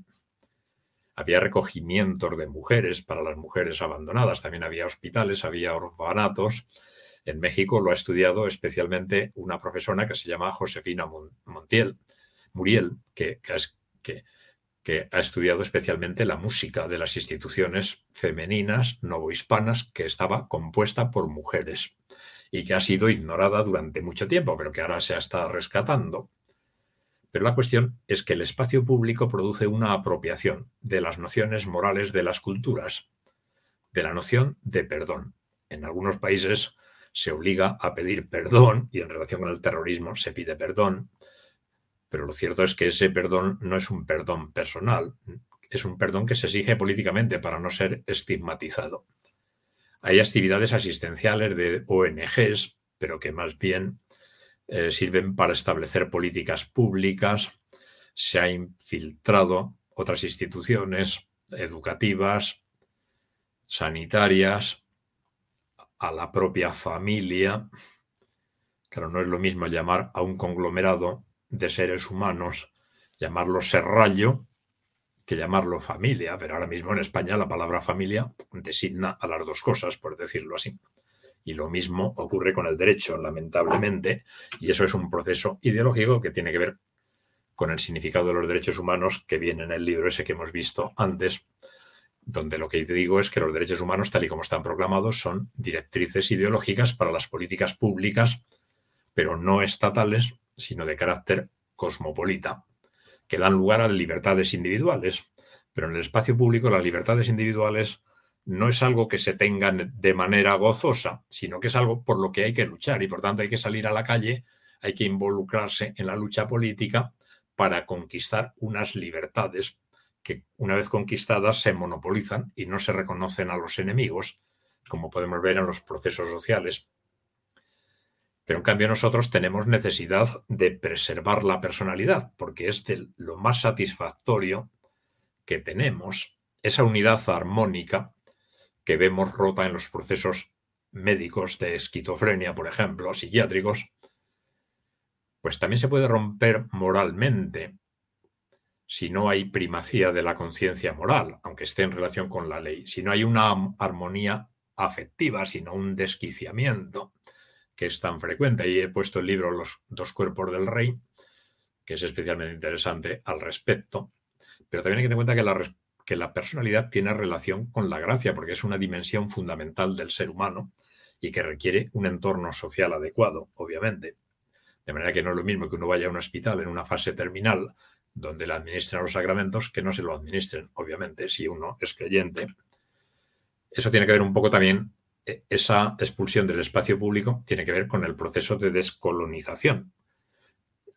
había recogimientos de mujeres para las mujeres abandonadas, también había hospitales, había orfanatos. En México lo ha estudiado especialmente una profesora que se llama Josefina Montiel, Muriel, que, que, que ha estudiado especialmente la música de las instituciones femeninas novohispanas que estaba compuesta por mujeres y que ha sido ignorada durante mucho tiempo, pero que ahora se está rescatando. Pero la cuestión es que el espacio público produce una apropiación de las nociones morales de las culturas, de la noción de perdón. En algunos países se obliga a pedir perdón y en relación con el terrorismo se pide perdón, pero lo cierto es que ese perdón no es un perdón personal, es un perdón que se exige políticamente para no ser estigmatizado. Hay actividades asistenciales de ONGs, pero que más bien eh, sirven para establecer políticas públicas, se ha infiltrado otras instituciones educativas, sanitarias, a la propia familia. Claro, no es lo mismo llamar a un conglomerado de seres humanos, llamarlo serrallo, que llamarlo familia, pero ahora mismo en España la palabra familia designa a las dos cosas, por decirlo así. Y lo mismo ocurre con el derecho, lamentablemente, y eso es un proceso ideológico que tiene que ver con el significado de los derechos humanos que viene en el libro ese que hemos visto antes, donde lo que digo es que los derechos humanos, tal y como están proclamados, son directrices ideológicas para las políticas públicas, pero no estatales, sino de carácter cosmopolita que dan lugar a libertades individuales. Pero en el espacio público las libertades individuales no es algo que se tengan de manera gozosa, sino que es algo por lo que hay que luchar y por tanto hay que salir a la calle, hay que involucrarse en la lucha política para conquistar unas libertades que una vez conquistadas se monopolizan y no se reconocen a los enemigos, como podemos ver en los procesos sociales. Pero en cambio nosotros tenemos necesidad de preservar la personalidad, porque es lo más satisfactorio que tenemos, esa unidad armónica que vemos rota en los procesos médicos de esquizofrenia, por ejemplo, psiquiátricos, pues también se puede romper moralmente si no hay primacía de la conciencia moral, aunque esté en relación con la ley, si no hay una armonía afectiva, sino un desquiciamiento que es tan frecuente. Y he puesto el libro Los dos cuerpos del rey, que es especialmente interesante al respecto. Pero también hay que tener en cuenta que la, que la personalidad tiene relación con la gracia, porque es una dimensión fundamental del ser humano y que requiere un entorno social adecuado, obviamente. De manera que no es lo mismo que uno vaya a un hospital en una fase terminal donde le administran los sacramentos que no se lo administren, obviamente, si uno es creyente. Eso tiene que ver un poco también e, esa expulsión del espacio público tiene que ver con el proceso de descolonización,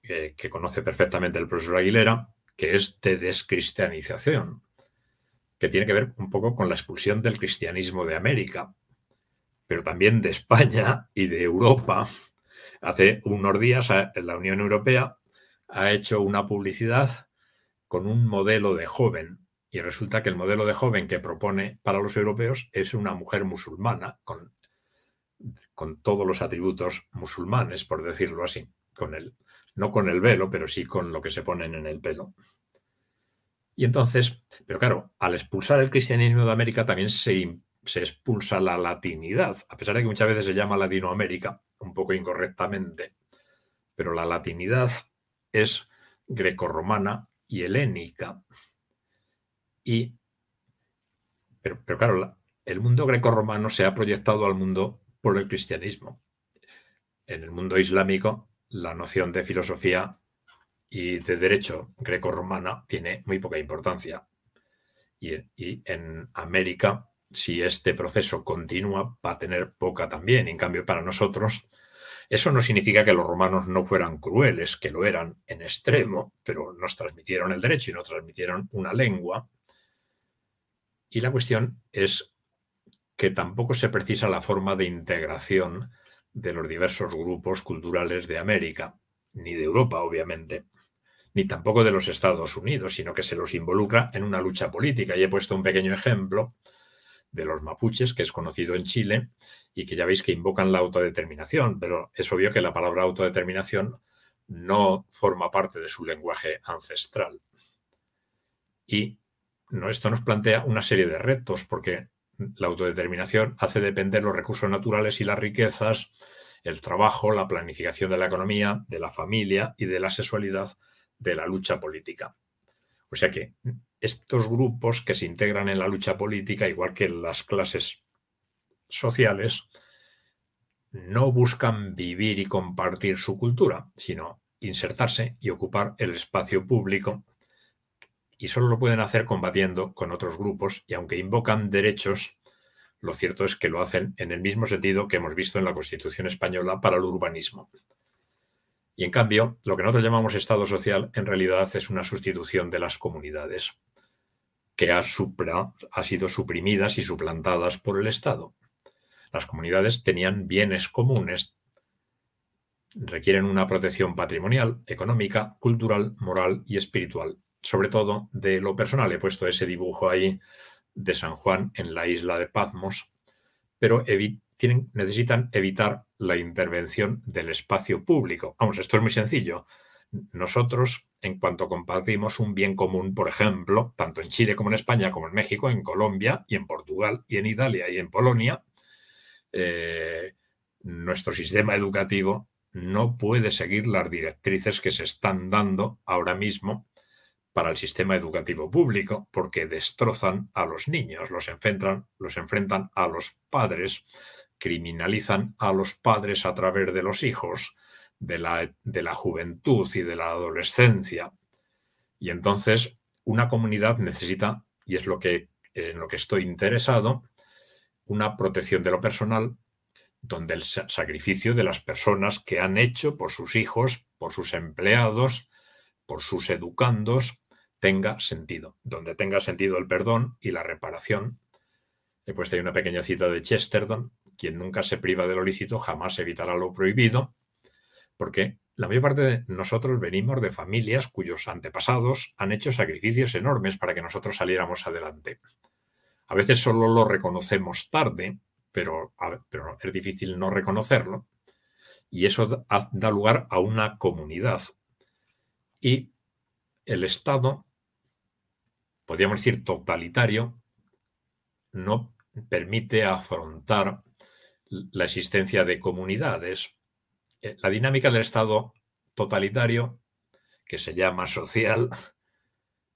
que conoce perfectamente el profesor Aguilera, que es de descristianización, que tiene que ver un poco con la expulsión del cristianismo de América, pero también de España y de Europa. Hace unos días la Unión Europea ha hecho una publicidad con un modelo de joven y resulta que el modelo de joven que propone para los europeos es una mujer musulmana, con, con todos los atributos musulmanes, por decirlo así, con el, no con el velo, pero sí con lo que se ponen en el pelo. Y entonces, pero claro, al expulsar el cristianismo de América también se, se expulsa la latinidad, a pesar de que muchas veces se llama Latinoamérica, un poco incorrectamente, pero la latinidad es grecorromana y helénica. Y, pero, pero claro, el mundo grecorromano se ha proyectado al mundo por el cristianismo. En el mundo islámico, la noción de filosofía y de derecho grecorromana tiene muy poca importancia. Y, y, en América, si este proceso continúa, va a tener poca también. En cambio, para nosotros, eso no significa que los romanos no fueran crueles, que lo eran en extremo, pero nos transmitieron el derecho y nos transmitieron una lengua y la cuestión es que tampoco se precisa la forma de integración de los diversos grupos culturales de América, ni de Europa, obviamente, ni tampoco de los Estados Unidos, sino que se los involucra en una lucha política. Y he puesto un pequeño ejemplo de los mapuches, que es conocido en Chile, y que ya veis que invocan la autodeterminación, pero es obvio que la palabra autodeterminación no forma parte de su lenguaje ancestral. Y esto nos plantea una serie de retos, porque la autodeterminación hace depender los recursos naturales y las riquezas, el trabajo, la planificación de la economía, de la familia y de la sexualidad de la lucha política. O sea que estos grupos que se integran en la lucha política, igual que las clases sociales, no buscan vivir y compartir su cultura, sino insertarse y ocupar el espacio público y solo lo pueden hacer combatiendo con otros grupos y aunque invocan derechos, lo cierto es que lo hacen en el mismo sentido que hemos visto en la Constitución española para el urbanismo. Y en cambio, lo que nosotros llamamos Estado social en realidad es una sustitución de las comunidades, que ha, ha sido suprimidas y suplantadas por el Estado. Las comunidades tenían bienes comunes, requieren una protección patrimonial, económica, cultural, moral y espiritual sobre todo de lo personal. He puesto ese dibujo ahí de San Juan en la isla de Patmos, pero necesitan evitar la intervención del espacio público. Vamos, esto es muy sencillo. Nosotros, en cuanto compartimos un bien común, por ejemplo, tanto en Chile como en España, como en México, en Colombia y en Portugal y en Italia y en Polonia, eh, nuestro sistema educativo no puede seguir las directrices que se están dando ahora mismo para el sistema educativo público, porque destrozan a los niños, los enfrentan, los enfrentan a los padres, criminalizan a los padres a través de los hijos, de la, de la juventud y de la adolescencia. Y entonces una comunidad necesita, y es lo que, en lo que estoy interesado, una protección de lo personal donde el sacrificio de las personas que han hecho por sus hijos, por sus empleados, por sus educandos, tenga sentido, donde tenga sentido el perdón y la reparación. He puesto ahí una pequeña cita de Chesterton, quien nunca se priva de lo lícito jamás evitará lo prohibido, porque la mayor parte de nosotros venimos de familias cuyos antepasados han hecho sacrificios enormes para que nosotros saliéramos adelante. A veces solo lo reconocemos tarde, pero, es difícil no reconocerlo, y eso da lugar a una comunidad. Y el Estado podríamos decir, totalitario, no permite afrontar la existencia de comunidades. Eh, la dinámica del Estado totalitario, que se llama social,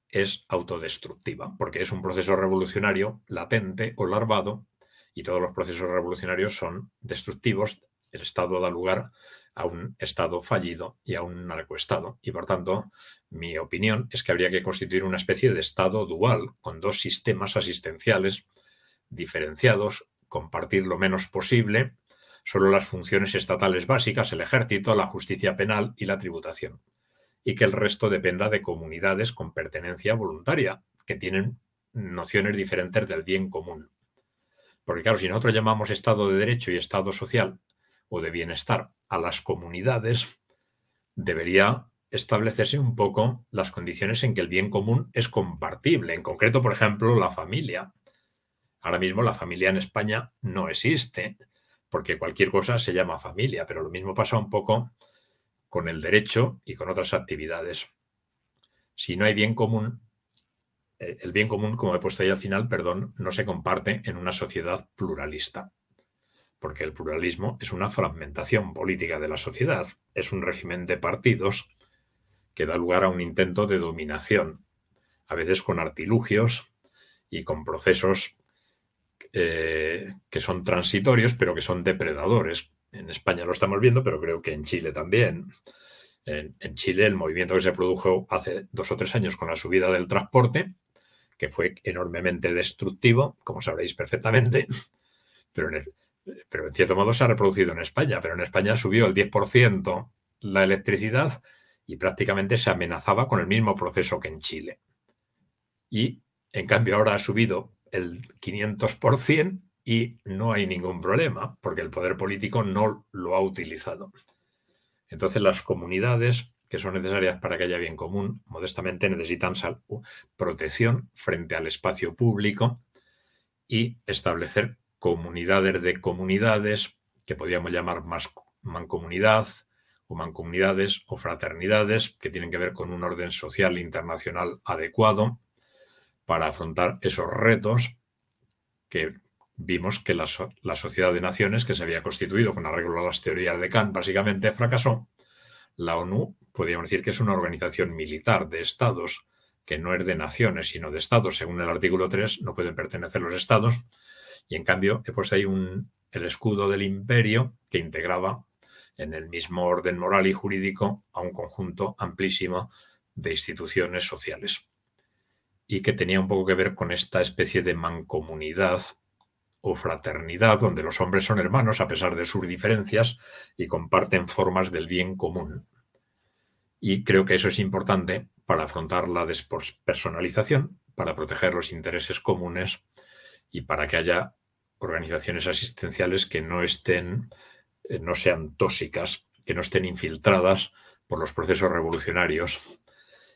es autodestructiva, porque es un proceso revolucionario latente o larvado, y todos los procesos revolucionarios son destructivos. El Estado da lugar a un Estado fallido y a un narcoestado. Y por tanto, mi opinión es que habría que constituir una especie de Estado dual, con dos sistemas asistenciales diferenciados, compartir lo menos posible, solo las funciones estatales básicas, el ejército, la justicia penal y la tributación, y que el resto dependa de comunidades con pertenencia voluntaria, que tienen nociones diferentes del bien común. Porque claro, si nosotros llamamos Estado de Derecho y Estado social o de bienestar a las comunidades, debería establecerse un poco las condiciones en que el bien común es compartible. En concreto, por ejemplo, la familia. Ahora mismo la familia en España no existe, porque cualquier cosa se llama familia, pero lo mismo pasa un poco con el derecho y con otras actividades. Si no hay bien común, eh, el bien común, como he puesto ahí al final, perdón, no se comparte en una sociedad pluralista porque el pluralismo es una fragmentación política de la sociedad, es un régimen de partidos que da lugar a un intento de dominación, a veces con artilugios y con procesos eh, que son transitorios, pero que son depredadores. En España lo estamos viendo, pero creo que en Chile también. En, Chile el movimiento que se produjo hace dos o tres años con la subida del transporte, que fue enormemente destructivo, como sabréis perfectamente, *laughs* pero en el, pero en cierto modo se ha reproducido en España, pero en España subió el 10% la electricidad y prácticamente se amenazaba con el mismo proceso que en Chile. Y en cambio ahora ha subido el 500% y no hay ningún problema, porque el poder político no lo ha utilizado. Entonces las comunidades que son necesarias para que haya bien común, modestamente necesitan protección frente al espacio público y establecer comunidades de comunidades, que podríamos llamar más mancomunidad o mancomunidades o fraternidades, que tienen que ver con un orden social internacional adecuado para afrontar esos retos que vimos que la, la, sociedad de naciones que se había constituido con arreglo a las teorías de Kant básicamente fracasó. La ONU podríamos decir que es una organización militar de estados que no es de naciones sino de estados. Según el artículo 3 no pueden pertenecer los estados y en cambio puesto ahí un, el escudo del imperio que integraba en el mismo orden moral y jurídico a un conjunto amplísimo de instituciones sociales y que tenía un poco que ver con esta especie de mancomunidad o fraternidad donde los hombres son hermanos a pesar de sus diferencias y comparten formas del bien común. Y creo que eso es importante para afrontar la despersonalización, para proteger los intereses comunes y para que haya organizaciones asistenciales que no estén, eh, no sean tóxicas, que no estén infiltradas por los procesos revolucionarios.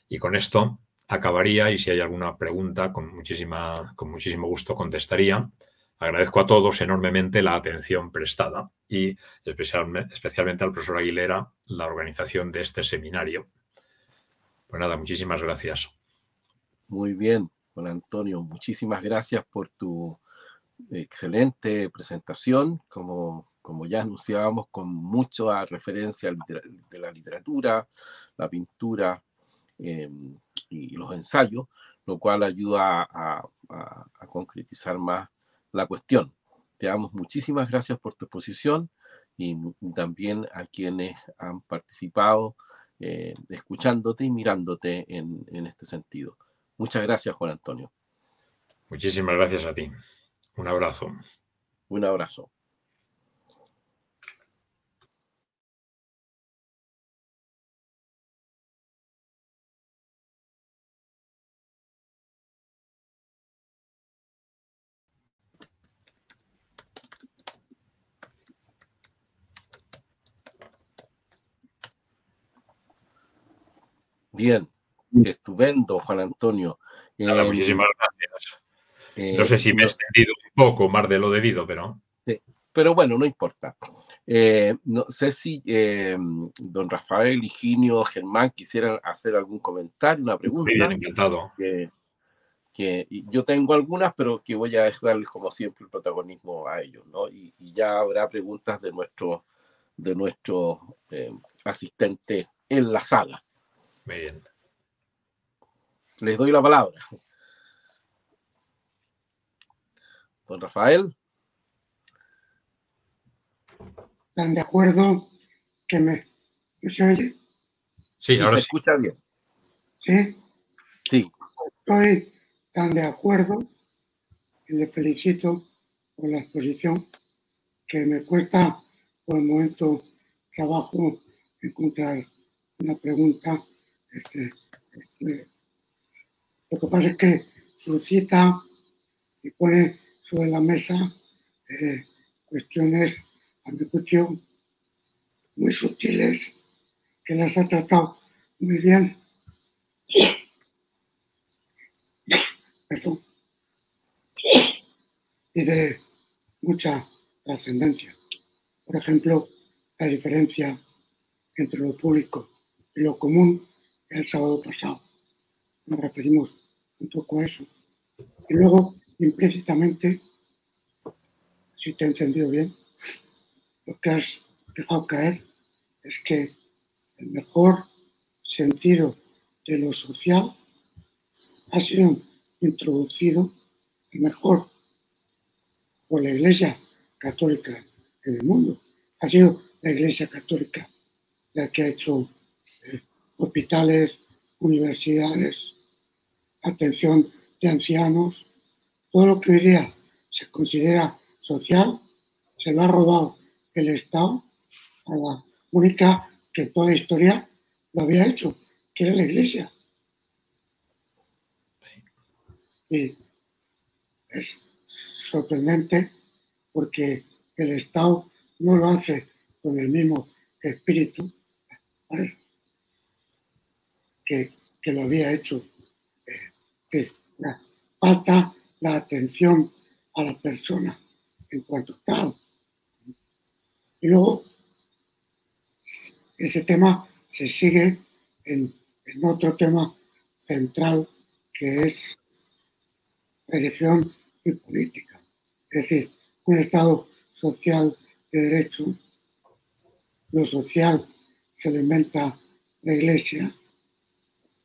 Y con esto acabaría y si hay alguna pregunta, con, muchísima, con muchísimo gusto contestaría. Agradezco a todos enormemente la atención prestada y especialmente, al profesor Aguilera la organización de este seminario. Pues nada, muchísimas gracias. Muy bien, Juan Antonio, muchísimas gracias por tu excelente presentación, como, como ya anunciábamos, con mucha referencia de la literatura, la pintura em, y los ensayos, lo cual ayuda a, a concretizar más la cuestión. Te damos muchísimas gracias por tu exposición y, también a quienes han participado eh, escuchándote y mirándote en, en este sentido. Muchas gracias, Juan Antonio. Muchísimas gracias a ti. Un abrazo. Un abrazo. Bien, estupendo, Juan Antonio. Nada, em, muchísimas gracias. Eh, no sé si me he extendido un poco más de lo debido, pero. Sí, pero bueno, no importa. Eh, no sé si em, don Rafael, Higinio, Germán quisieran hacer algún comentario, una pregunta. Bien, encantado. Que, yo tengo algunas, pero que voy a darles como siempre el protagonismo a ellos, ¿no? Y, ya habrá preguntas de nuestro, de nuestro em, asistente en la sala. Bien. Les doy la palabra. Don Rafael. ¿Están de acuerdo que me, se oye? Sí, ahora se escucha bien. ¿Sí? Sí. Estoy tan de acuerdo y le felicito por la exposición que me cuesta por el momento trabajo encontrar una pregunta este, este, lo que pasa es que suscita y pone sobre la mesa eh, cuestiones, a mi cuestión, muy sutiles, que las ha tratado muy bien. *coughs* Perdón. Y de mucha trascendencia. Por ejemplo, la diferencia entre lo público y lo común el sábado pasado. Nos referimos un poco a eso. Y luego, implícitamente, si te he entendido bien, lo que has dejado caer es que el mejor sentido de lo social ha sido introducido, el mejor, por la Iglesia Católica en el mundo. Ha sido la Iglesia Católica la que ha hecho hospitales, universidades, atención de ancianos, todo lo que hoy día se considera social, se lo ha robado el Estado a la única que toda la historia lo había hecho, que era la Iglesia. Y es sorprendente porque el Estado no lo hace con el mismo espíritu que, lo había hecho, eh, que falta la atención a la persona en cuanto tal. Y luego ese tema se sigue en, otro tema central que es religión y política. Es decir, un Estado social de derecho, lo social se lo inventa la Iglesia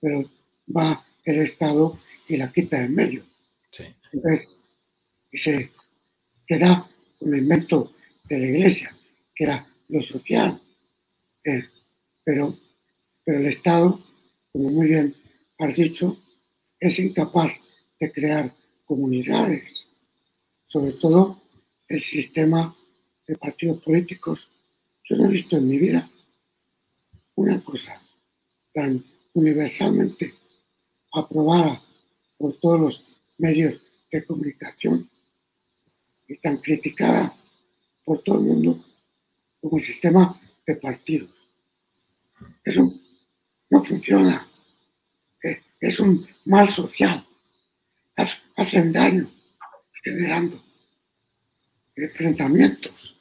pero va el Estado y la quita en medio. Entonces, y se queda el invento de la Iglesia, que era lo social. Eh, pero, pero el Estado, como muy bien has dicho, es incapaz de crear comunidades, sobre todo el sistema de partidos políticos. Yo no he visto en mi vida una cosa tan universalmente aprobada por todos los medios de comunicación y tan criticada por todo el mundo como el sistema de partidos. Eso no funciona. Es es un mal social. Hacen daño generando enfrentamientos.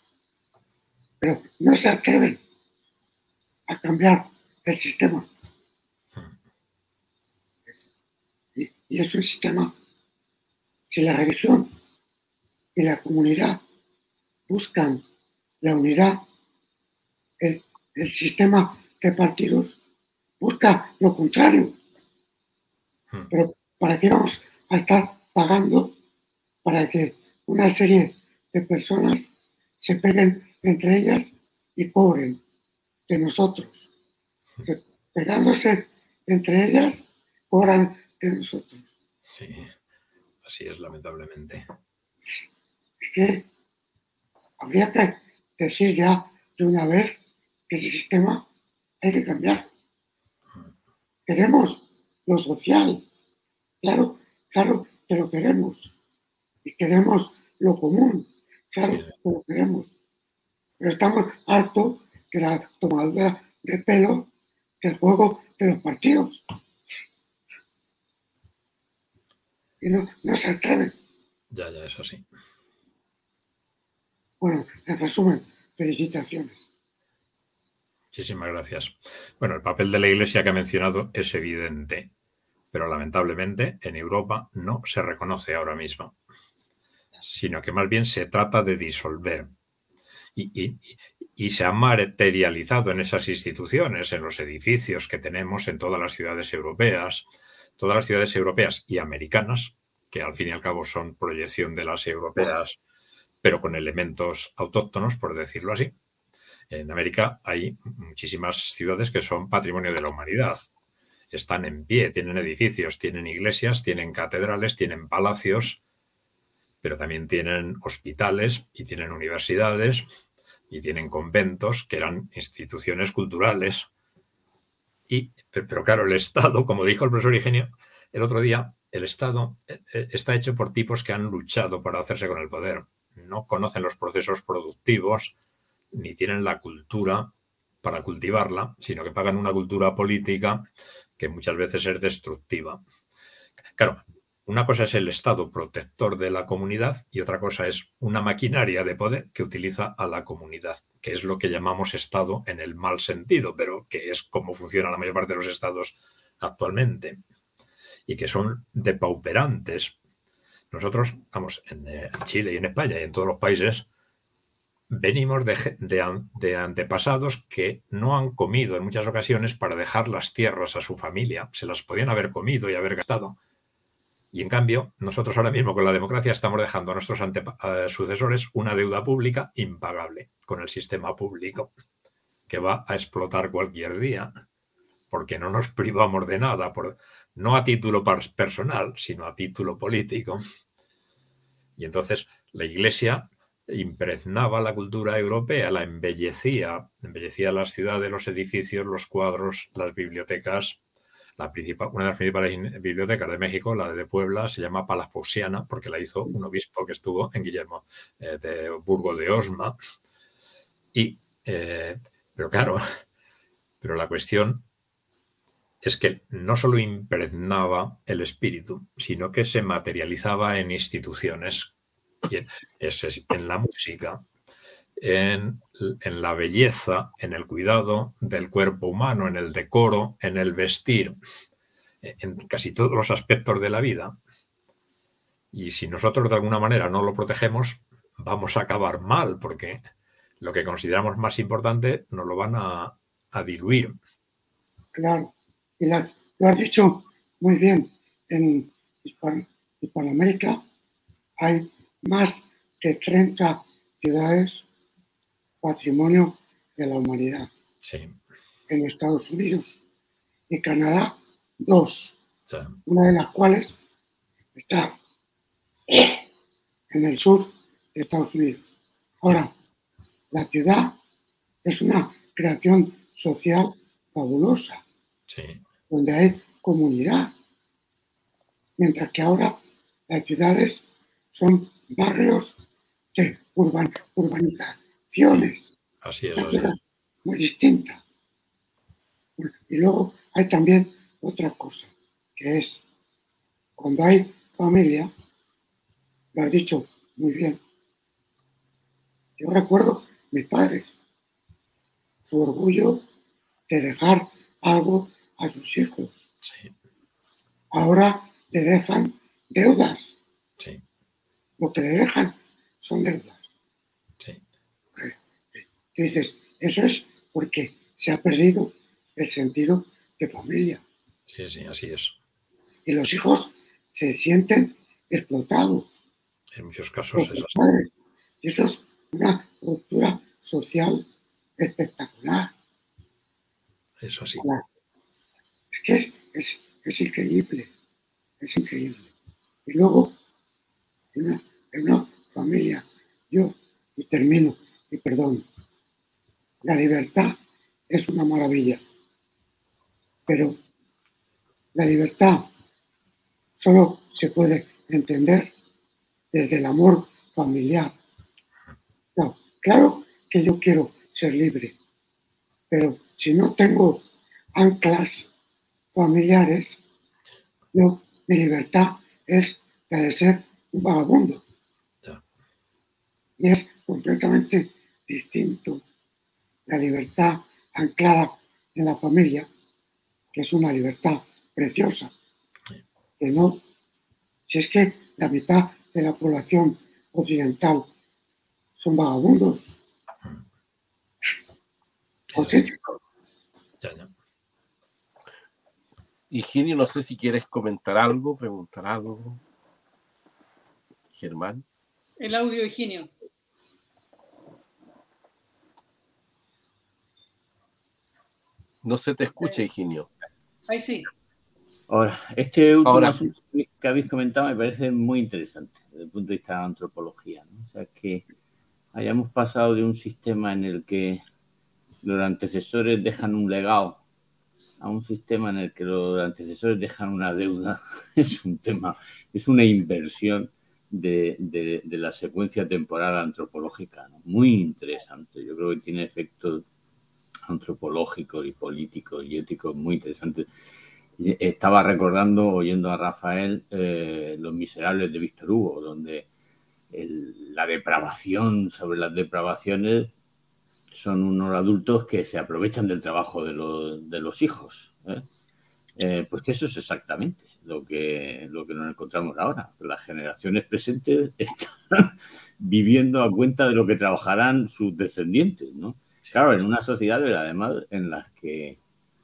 Pero no se atreven a cambiar el sistema. Y, es un sistema, si la religión y la comunidad buscan la unidad, el, el sistema de partidos busca lo contrario. Hmm. Pero ¿para qué vamos a estar pagando para que una serie de personas se peguen entre ellas y cobren de nosotros? Hmm. pegándose entre ellas, cobran nosotros. Sí, así es, lamentablemente. Es que habría que decir ya de una vez que ese sistema hay que cambiar. Queremos lo social, claro, claro que lo queremos. Y queremos lo común, claro que lo queremos. Pero estamos hartos de la tomadura de pelo del juego de los partidos. Y no, no se atreven. Ya, ya, es así. Bueno, en resumen, felicitaciones. Muchísimas gracias. Bueno, el papel de la Iglesia que ha mencionado es evidente, pero lamentablemente en Europa no se reconoce ahora mismo, sino que más bien se trata de disolver. Y, se ha materializado en esas instituciones, en los edificios que tenemos en todas las ciudades europeas, todas las ciudades europeas y americanas, que al fin y al cabo son proyección de las europeas, pero con elementos autóctonos, por decirlo así en América hay muchísimas ciudades que son patrimonio de la humanidad. Están en pie, tienen edificios, tienen iglesias, tienen catedrales, tienen palacios, pero también tienen hospitales y tienen universidades y tienen conventos que eran instituciones culturales. Pero claro, el Estado, como dijo el profesor Eugenio el otro día, el Estado eh, eh, está hecho por tipos que han luchado para hacerse con el poder. No conocen los procesos productivos, ni tienen la cultura para cultivarla, sino que pagan una cultura política que muchas veces es destructiva. Claro, una cosa es el Estado protector de la comunidad y otra cosa es una maquinaria de poder que utiliza a la comunidad, que es lo que llamamos Estado en el mal sentido, pero que es como funciona la mayor parte de los estados actualmente y que son depauperantes. Nosotros, vamos, en eh, Chile y en España y en todos los países, venimos de, antepasados que no han comido en muchas ocasiones para dejar las tierras a su familia. Se las podían haber comido y haber gastado. Y en cambio, nosotros ahora mismo con la democracia estamos dejando a nuestros sucesores una deuda pública impagable con el sistema público, que va a explotar cualquier día, porque no nos privamos de nada, por, no a título personal, sino a título político. Y entonces la Iglesia impregnaba la cultura europea, la embellecía, embellecía las ciudades, los edificios, los cuadros, las bibliotecas. La una de las principales bibliotecas de México, la de Puebla, se llama Palafosiana porque la hizo un obispo que estuvo en Guillermo eh, de Burgo de Osma. Y, eh, pero claro, *laughs* pero la cuestión es que no solo impregnaba el espíritu, sino que se materializaba en instituciones es en la música, en, la belleza, en el cuidado del cuerpo humano, en el decoro, en el vestir, en casi todos los aspectos de la vida. Y si nosotros de alguna manera no lo protegemos, vamos a acabar mal, porque lo que consideramos más importante nos lo van a, diluir. Claro, y lo has dicho muy bien. En Hispanoamérica hay más de 30 ciudades patrimonio de la humanidad. En Estados Unidos y Canadá, dos. Una de las cuales está en el sur de Estados Unidos. Ahora, la ciudad es una creación social fabulosa, donde hay comunidad, mientras que ahora las ciudades son barrios de Así es. Muy distinta. y luego hay también otra cosa, que es cuando hay familia, lo has dicho muy bien. Yo recuerdo mis padres, su orgullo de dejar algo a sus hijos. Ahora le dejan deudas. Lo que le dejan son deudas. Dices, eso es porque se ha perdido el sentido de familia. Sí, sí, así es. Y los hijos se sienten explotados. En muchos casos es así. Y eso es una ruptura social espectacular. Eso sí. Es que es, increíble, es increíble. Y luego, en una, familia, yo, y termino, y perdón, la libertad es una maravilla, pero la libertad solo se puede entender desde el amor familiar. claro que yo quiero ser libre, pero si no tengo anclas familiares, yo, mi libertad es la de ser un vagabundo. Y es completamente distinto la libertad anclada en la familia, que es una libertad preciosa, que no, si es que la mitad de la población occidental son vagabundos, auténticos. Higinio, no sé si quieres comentar algo, preguntar algo. Germán. El audio, Higinio. No se te escucha, Higinio. Ahí sí. Ahora, este último que habéis comentado me parece muy interesante desde el punto de vista de la antropología. O sea, que hayamos pasado de un sistema en el que los antecesores dejan un legado a un sistema en el que los antecesores dejan una deuda *laughs* es un tema, es una inversión de, la secuencia temporal antropológica, muy interesante. Yo creo que tiene efectos antropológicos y políticos y éticos muy interesantes. Estaba recordando, oyendo a Rafael, eh, Los Miserables de Víctor Hugo, donde la depravación sobre las depravaciones son unos adultos que se aprovechan del trabajo de, los hijos. ¿eh? Eh, pues eso es exactamente lo que, lo que nos encontramos ahora. Las generaciones presentes *laughs* están viviendo a cuenta de lo que trabajarán sus descendientes. ¿no? Claro, en una sociedad además en las que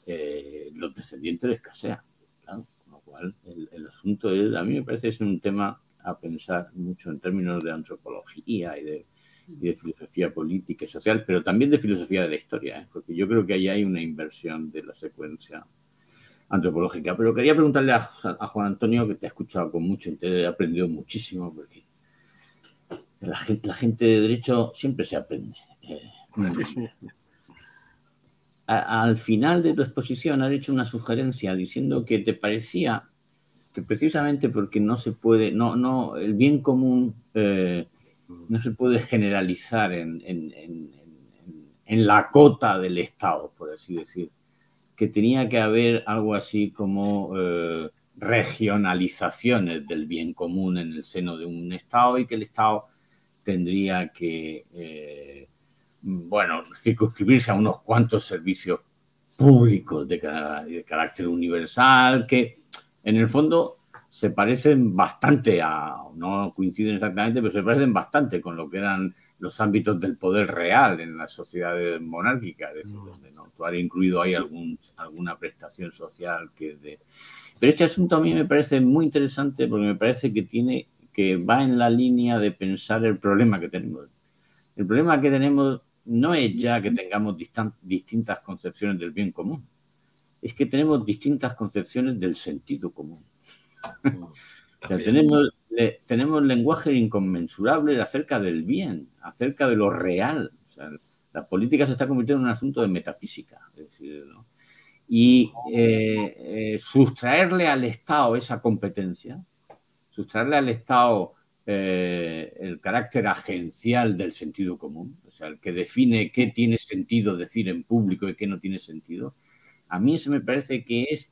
eh, los descendientes escasean. Con lo cual, el, asunto es, a mí me parece que es un tema a pensar mucho en términos de antropología y de filosofía política y social, pero también de filosofía de la historia, ¿eh? porque yo creo que ahí hay una inversión de la secuencia antropológica. Pero quería preguntarle a, Juan Antonio, que te ha escuchado con mucho interés, he aprendido muchísimo, porque la gente, la gente de derecho siempre se aprende. Eh. Al final de tu exposición has hecho una sugerencia diciendo que te parecía que precisamente porque no se puede, no, no, el bien común eh, no se puede generalizar en, la cota del Estado, por así decir, que tenía que haber algo así como eh, regionalizaciones del bien común en el seno de un Estado y que el Estado tendría que, eh, bueno, circunscribirse a unos cuantos servicios públicos de, de carácter universal, que en el fondo se parecen bastante a, no coinciden exactamente, pero se parecen bastante con lo que eran los ámbitos del poder real en las sociedades monárquicas, es decir, donde no incluido ahí algún, alguna prestación social que de... Pero este asunto a mí me parece muy interesante porque me parece que tiene que va en la línea de pensar el problema que tenemos. El problema que tenemos no es ya que tengamos distintas concepciones del bien común, es que tenemos distintas concepciones del sentido común. *laughs* tenemos, tenemos lenguaje inconmensurable acerca del bien, acerca de lo real. la política se está convirtiendo en un asunto de metafísica. Y eh, eh, sustraerle al Estado esa competencia, sustraerle al Estado eh, el carácter agencial del sentido común, o sea, el que define qué tiene sentido decir en público y qué no tiene sentido, a mí eso me parece que es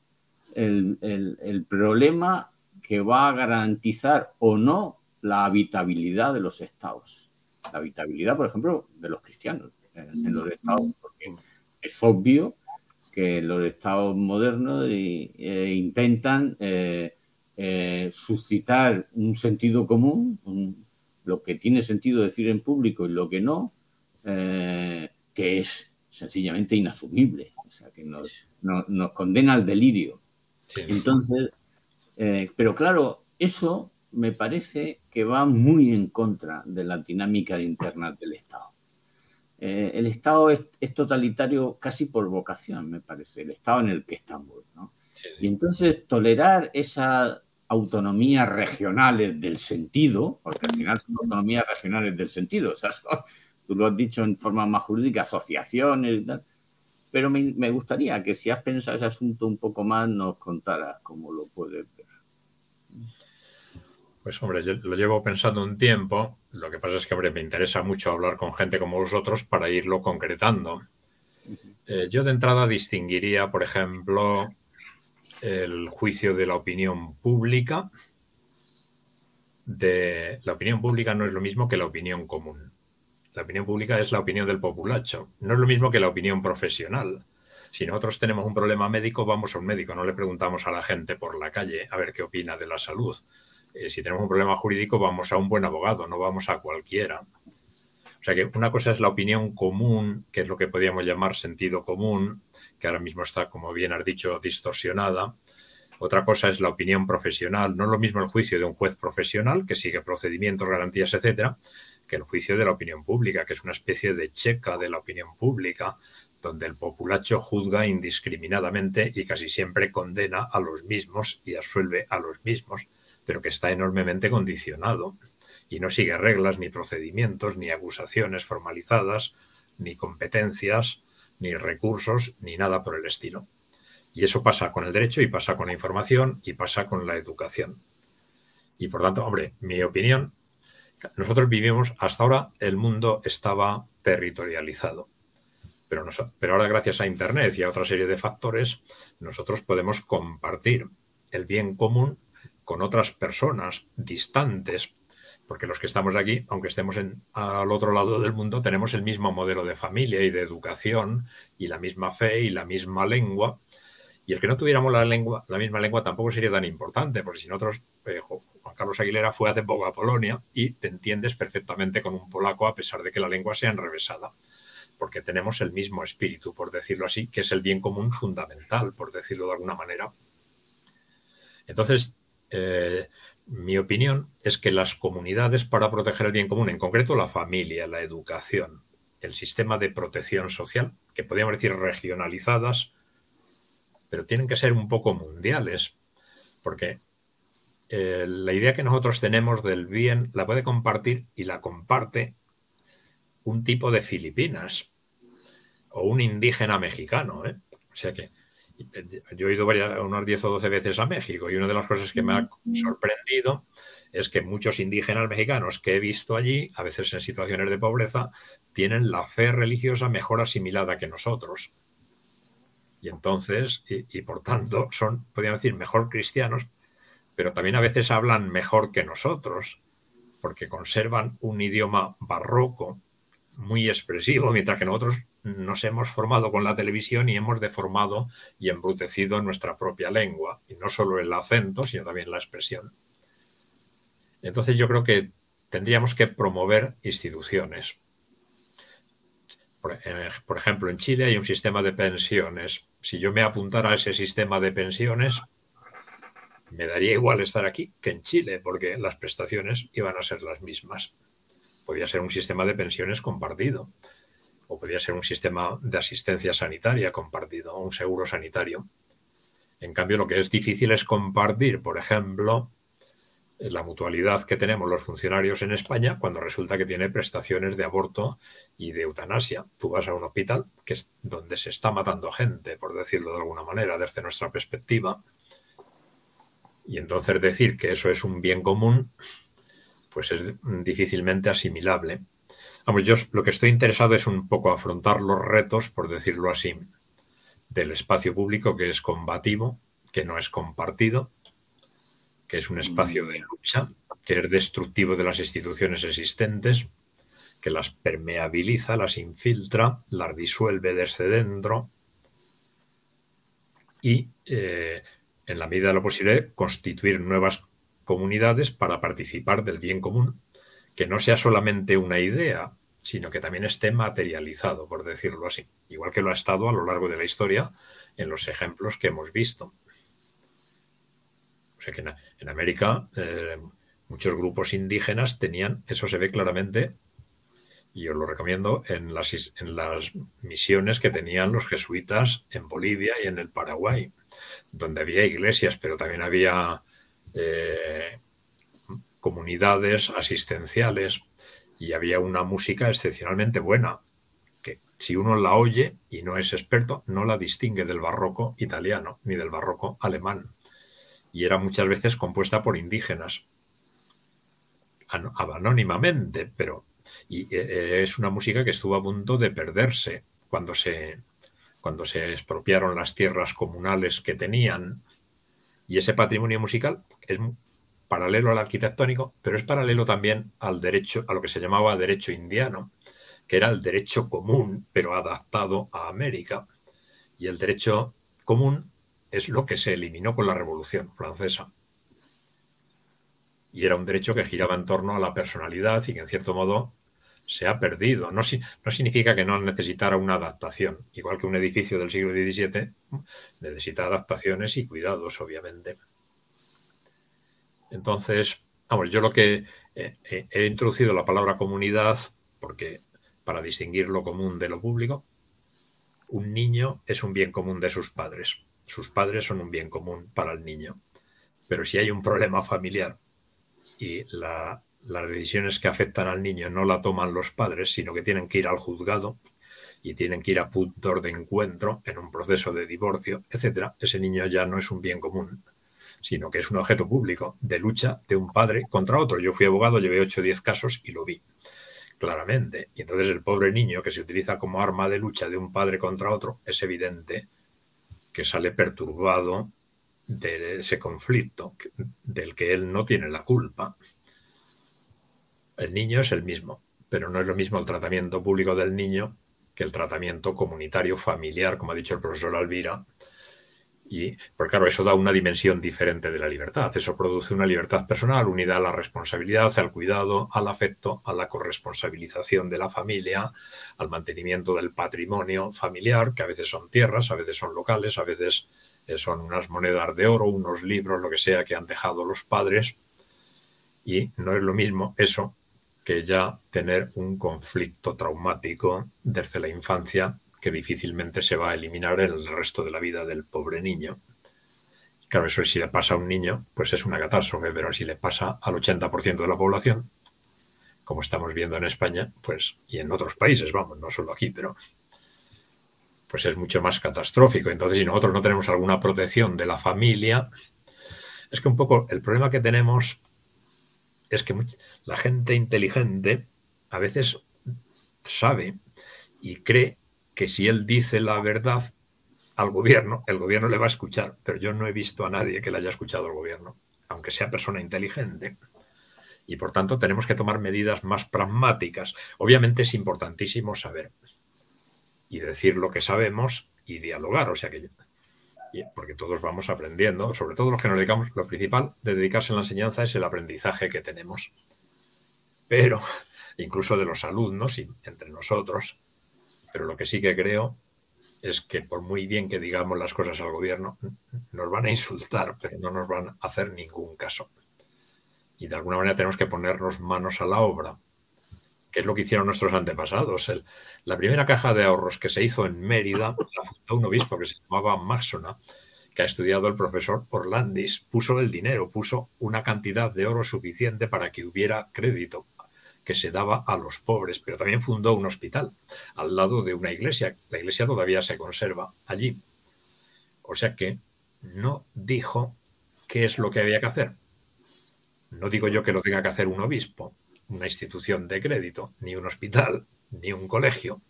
el, problema que va a garantizar o no la habitabilidad de los estados. La habitabilidad, por ejemplo, de los cristianos en, los estados, porque es obvio que los estados modernos eh, intentan eh, eh, suscitar un sentido común, lo que tiene sentido decir en público y lo que no, que es sencillamente inasumible, o sea, que nos, condena al delirio. Entonces, pero claro, eso me parece que va muy en contra de la dinámica interna del Estado. Eh, el Estado es, totalitario casi por vocación, me parece, el Estado en el que estamos. Y entonces tolerar esas autonomías regionales del sentido, porque al final son autonomías regionales del sentido, o sea, tú lo has dicho en forma más jurídica, asociaciones y tal, pero me, me, gustaría que si has pensado ese asunto un poco más nos contaras cómo lo puedes ver. Pues hombre, yo lo llevo pensando un tiempo. Lo que pasa es que hombre, me interesa mucho hablar con gente como vosotros para irlo concretando. Eh, yo de entrada distinguiría, por ejemplo, el juicio de la opinión pública. De la opinión pública no es lo mismo que la opinión común. La opinión pública es la opinión del populacho. No es lo mismo que la opinión profesional. Si nosotros tenemos un problema médico, vamos a un médico, no le preguntamos a la gente por la calle a ver qué opina de la salud. Eh, si tenemos un problema jurídico, vamos a un buen abogado, no vamos a cualquiera. O sea que una cosa es la opinión común, que es lo que podríamos llamar sentido común, que ahora mismo está, como bien has dicho, distorsionada. Otra cosa es la opinión profesional. No es lo mismo el juicio de un juez profesional, que sigue procedimientos, garantías, etcétera, que el juicio de la opinión pública, que es una especie de checa de la opinión pública, donde el populacho juzga indiscriminadamente y casi siempre condena a los mismos y absuelve a los mismos pero que está enormemente condicionado y no sigue reglas, ni procedimientos, ni acusaciones formalizadas, ni competencias, ni recursos, ni nada por el estilo. Y eso pasa con el derecho y pasa con la información y pasa con la educación. Y por tanto, hombre, mi opinión, nosotros vivimos, hasta ahora el mundo estaba territorializado. Pero, pero ahora gracias a Internet y a otra serie de factores, nosotros podemos compartir el bien común con otras personas distantes, porque los que estamos aquí, aunque estemos al otro lado del mundo, tenemos el mismo modelo de familia y de educación y la misma fe y la misma lengua. Y el que no tuviéramos la lengua, la misma lengua tampoco sería tan importante, porque si nosotros, eh, Juan Carlos Aguilera fue hace poco a Polonia y te entiendes perfectamente con un polaco a pesar de que la lengua sea enrevesada, porque tenemos el mismo espíritu, por decirlo así, que es el bien común fundamental, por decirlo de alguna manera. Entonces, eh, mi opinión es que las comunidades para proteger el bien común, en concreto la familia, la educación, el sistema de protección social, que podríamos decir regionalizadas, pero tienen que ser un poco mundiales, porque eh, la idea que nosotros tenemos del bien la puede compartir y la comparte un tipo de Filipinas o un indígena mexicano. ¿eh? O sea que yo he ido varias, unas 10 o 12 veces a México y una de las cosas que me ha sorprendido es que muchos indígenas mexicanos que he visto allí, a veces en situaciones de pobreza, tienen la fe religiosa mejor asimilada que nosotros. Y entonces, y, por tanto, son, podríamos decir, mejor cristianos, pero también a veces hablan mejor que nosotros, porque conservan un idioma barroco muy expresivo, mientras que nosotros nos hemos formado con la televisión y hemos deformado y embrutecido nuestra propia lengua, y no solo el acento, sino también la expresión. Entonces yo creo que tendríamos que promover instituciones. Por, eh, ejemplo, en Chile hay un sistema de pensiones. Si yo me apuntara a ese sistema de pensiones, me daría igual estar aquí que en Chile, porque las prestaciones iban a ser las mismas. Podría ser un sistema de pensiones compartido o podría ser un sistema de asistencia sanitaria compartido, un seguro sanitario. En cambio, lo que es difícil es compartir, por ejemplo, la mutualidad que tenemos los funcionarios en España cuando resulta que tiene prestaciones de aborto y de eutanasia. Tú vas a un hospital que es donde se está matando gente, por decirlo de alguna manera, desde nuestra perspectiva. Y entonces decir que eso es un bien común, pues es difícilmente asimilable. Yo lo que estoy interesado es un poco afrontar los retos, por decirlo así, del espacio público que es combativo, que no es compartido, que es un espacio de lucha, que es destructivo de las instituciones existentes, que las permeabiliza, las infiltra, las disuelve desde dentro y, eh, en la medida de lo posible, constituir nuevas comunidades para participar del bien común, que no sea solamente una idea, sino que también esté materializado, por decirlo así, igual que lo ha estado a lo largo de la historia en los ejemplos que hemos visto. O sea que en, América eh, muchos grupos indígenas tenían, eso se ve claramente, y os lo recomiendo, en las, en las misiones que tenían los jesuitas en Bolivia y en el Paraguay, donde había iglesias, pero también había eh, comunidades asistenciales y había una música excepcionalmente buena, que si uno la oye y no es experto, no la distingue del barroco italiano ni del barroco alemán. Y era muchas veces compuesta por indígenas, anónimamente, pero y eh, eh, es una música que estuvo a punto de perderse cuando se, cuando se expropiaron las tierras comunales que tenían. Y ese patrimonio musical es paralelo al arquitectónico, pero es paralelo también al derecho, a lo que se llamaba derecho indiano, que era el derecho común, pero adaptado a América. Y el derecho común es lo que se eliminó con la Revolución Francesa. Y era un derecho que giraba en torno a la personalidad y que en cierto modo se ha perdido. No, no, significa que no necesitara una adaptación. Igual que un edificio del siglo XVII necesita adaptaciones y cuidados, obviamente. Entonces, vamos, yo lo que he introducido la palabra comunidad porque para distinguir lo común de lo público, un niño es un bien común de sus padres. Sus padres son un bien común para el niño. Pero si hay un problema familiar y la, las decisiones que afectan al niño no la toman los padres, sino que tienen que ir al juzgado y tienen que ir a puntos de encuentro en un proceso de divorcio, etcétera, ese niño ya no es un bien común, sino que es un objeto público de lucha de un padre contra otro. Yo fui abogado, llevé 8 o 10 casos y lo vi claramente. Y entonces el pobre niño que se utiliza como arma de lucha de un padre contra otro, es evidente que sale perturbado de ese conflicto del que él no tiene la culpa. El niño es el mismo, pero no es lo mismo el tratamiento público del niño que el tratamiento comunitario familiar, como ha dicho el profesor Alvira. Y, porque claro, eso da una dimensión diferente de la libertad. Eso produce una libertad personal unida a la responsabilidad, al cuidado, al afecto, a la corresponsabilización de la familia, al mantenimiento del patrimonio familiar, que a veces son tierras, a veces son locales, a veces eh, son unas monedas de oro, unos libros, lo que sea que han dejado los padres. Y no es lo mismo eso que ya tener un conflicto traumático desde la infancia que difícilmente se va a eliminar el resto de la vida del pobre niño. Claro, eso si le pasa a un niño, pues es una catástrofe, pero si le pasa al 80% de la población, como estamos viendo en España, pues, y en otros países, vamos, no solo aquí, pero pues es mucho más catastrófico. Entonces, si nosotros no tenemos alguna protección de la familia, es que un poco el problema que tenemos es que la gente inteligente a veces sabe y cree que si él dice la verdad al gobierno, el gobierno le va a escuchar, pero yo no he visto a nadie que le haya escuchado al gobierno, aunque sea persona inteligente. Y por tanto tenemos que tomar medidas más pragmáticas. Obviamente es importantísimo saber y decir lo que sabemos y dialogar. O sea que porque todos vamos aprendiendo, sobre todo los que nos dedicamos, lo principal de dedicarse a la enseñanza es el aprendizaje que tenemos. Pero, *laughs* incluso de los alumnos y entre nosotros, pero lo que sí que creo es que por muy bien que digamos las cosas al gobierno, nos van a insultar, pero no nos van a hacer ningún caso. Y de alguna manera tenemos que ponernos manos a la obra es lo que hicieron nuestros antepasados. la primera caja de ahorros que se hizo en Mérida la fundó un obispo que se llamaba Maxona, que ha estudiado el profesor Orlandis, puso el dinero, puso una cantidad de oro suficiente para que hubiera crédito que se daba a los pobres, pero también fundó un hospital al lado de una iglesia. La iglesia todavía se conserva allí. O sea que no dijo qué es lo que había que hacer. No digo yo que lo tenga que hacer un obispo, una institución de crédito, ni un hospital, ni un colegio,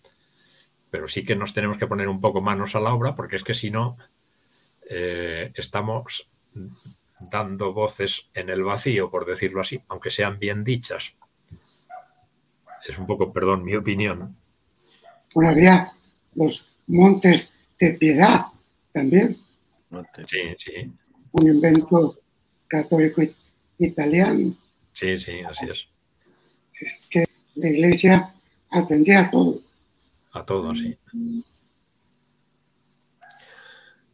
pero sí que nos tenemos que poner un poco manos a la obra porque es que si no, eh, estamos dando voces en el vacío, por decirlo así, aunque sean bien dichas. Es un poco, perdón, mi opinión. Bueno, había los montes de piedad también. Sí, sí. Un invento católico italiano. Sí, sí, así es. Es que la iglesia atendía a todo. A todo, sí.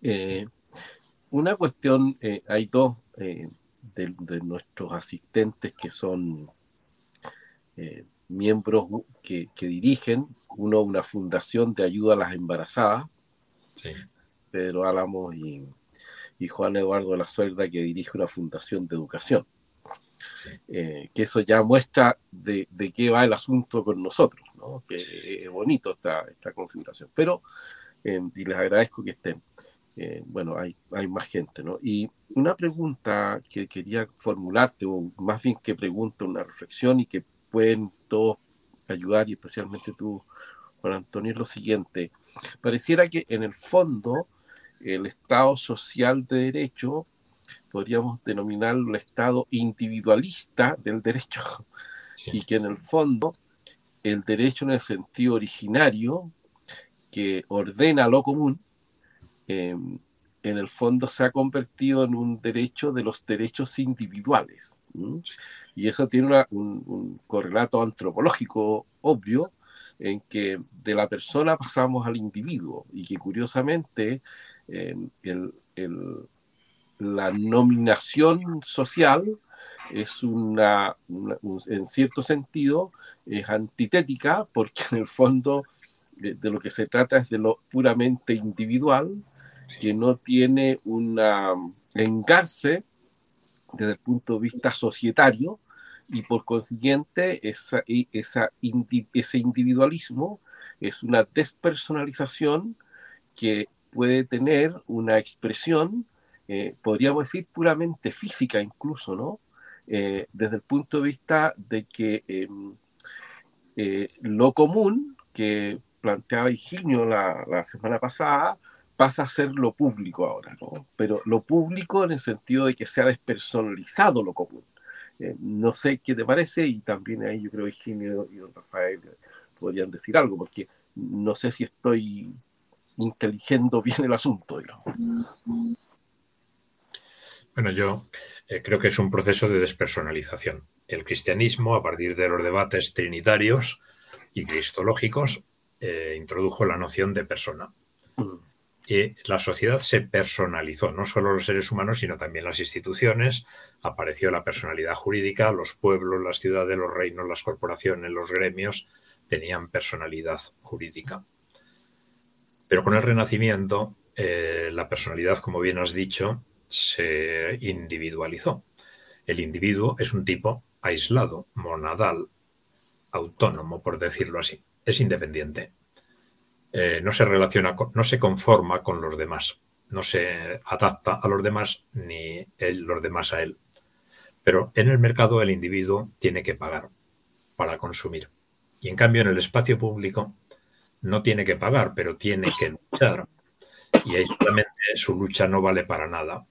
Eh, una cuestión, eh, hay dos eh, de, nuestros asistentes que son miembros que, dirigen, uno una fundación de ayuda a las embarazadas, Pedro Álamo y, Juan Eduardo de la Suerda que dirige una fundación de educación. Que eso ya muestra de, qué va el asunto con nosotros, que es bonito esta, esta configuración. Pero, y les agradezco que estén. Eh, bueno, hay, hay más gente, ¿no? Y una pregunta que quería formularte, o más bien que pregunta, una reflexión y que pueden todos ayudar, y especialmente tú, Juan Antonio, es lo siguiente. Pareciera que en el fondo el Estado social de derecho, podríamos denominarlo el Estado individualista del derecho, y que en el fondo el derecho en el sentido originario, que ordena lo común, Em, en el fondo se ha convertido en un derecho de los derechos individuales. Y eso tiene un, correlato antropológico obvio en que de la persona pasamos al individuo y que curiosamente em, la nominación social es una, en cierto sentido, es antitética porque en el fondo de, de, lo que se trata es de lo puramente individual que no tiene una engarce desde el punto de vista societario y por consiguiente esa, esa, ese individualismo es una despersonalización que puede tener una expresión, eh, podríamos decir, puramente física incluso, ¿no? Eh, desde el punto de vista de que em, eh, lo común que planteaba Higinio la, la semana pasada pasa a ser lo público ahora, ¿no? Pero lo público en el sentido de que se ha despersonalizado lo común. Eh, no sé qué te parece y también ahí yo creo Eugenio y don Rafael podrían decir algo, porque no sé si estoy inteligiendo bien el asunto, digamos. Bueno, yo eh, creo que es un proceso de despersonalización. El cristianismo, a partir de los debates trinitarios y cristológicos, eh, introdujo la noción de persona. Mm la sociedad se personalizó, no solo los seres humanos, sino también las instituciones. Apareció la personalidad jurídica, los pueblos, las ciudades, los reinos, las corporaciones, los gremios tenían personalidad jurídica. Pero con el Renacimiento, eh, la personalidad, como bien has dicho, se individualizó. El individuo es un tipo aislado, monadal, autónomo, por decirlo así. Es independiente. Eh, no se relaciona, no se conforma con los demás, no se adapta a los demás ni los demás a él. Pero en el mercado el individuo tiene que pagar para consumir. Y en cambio en el espacio público no tiene que pagar, pero tiene que luchar. Y ahí su lucha no vale para nada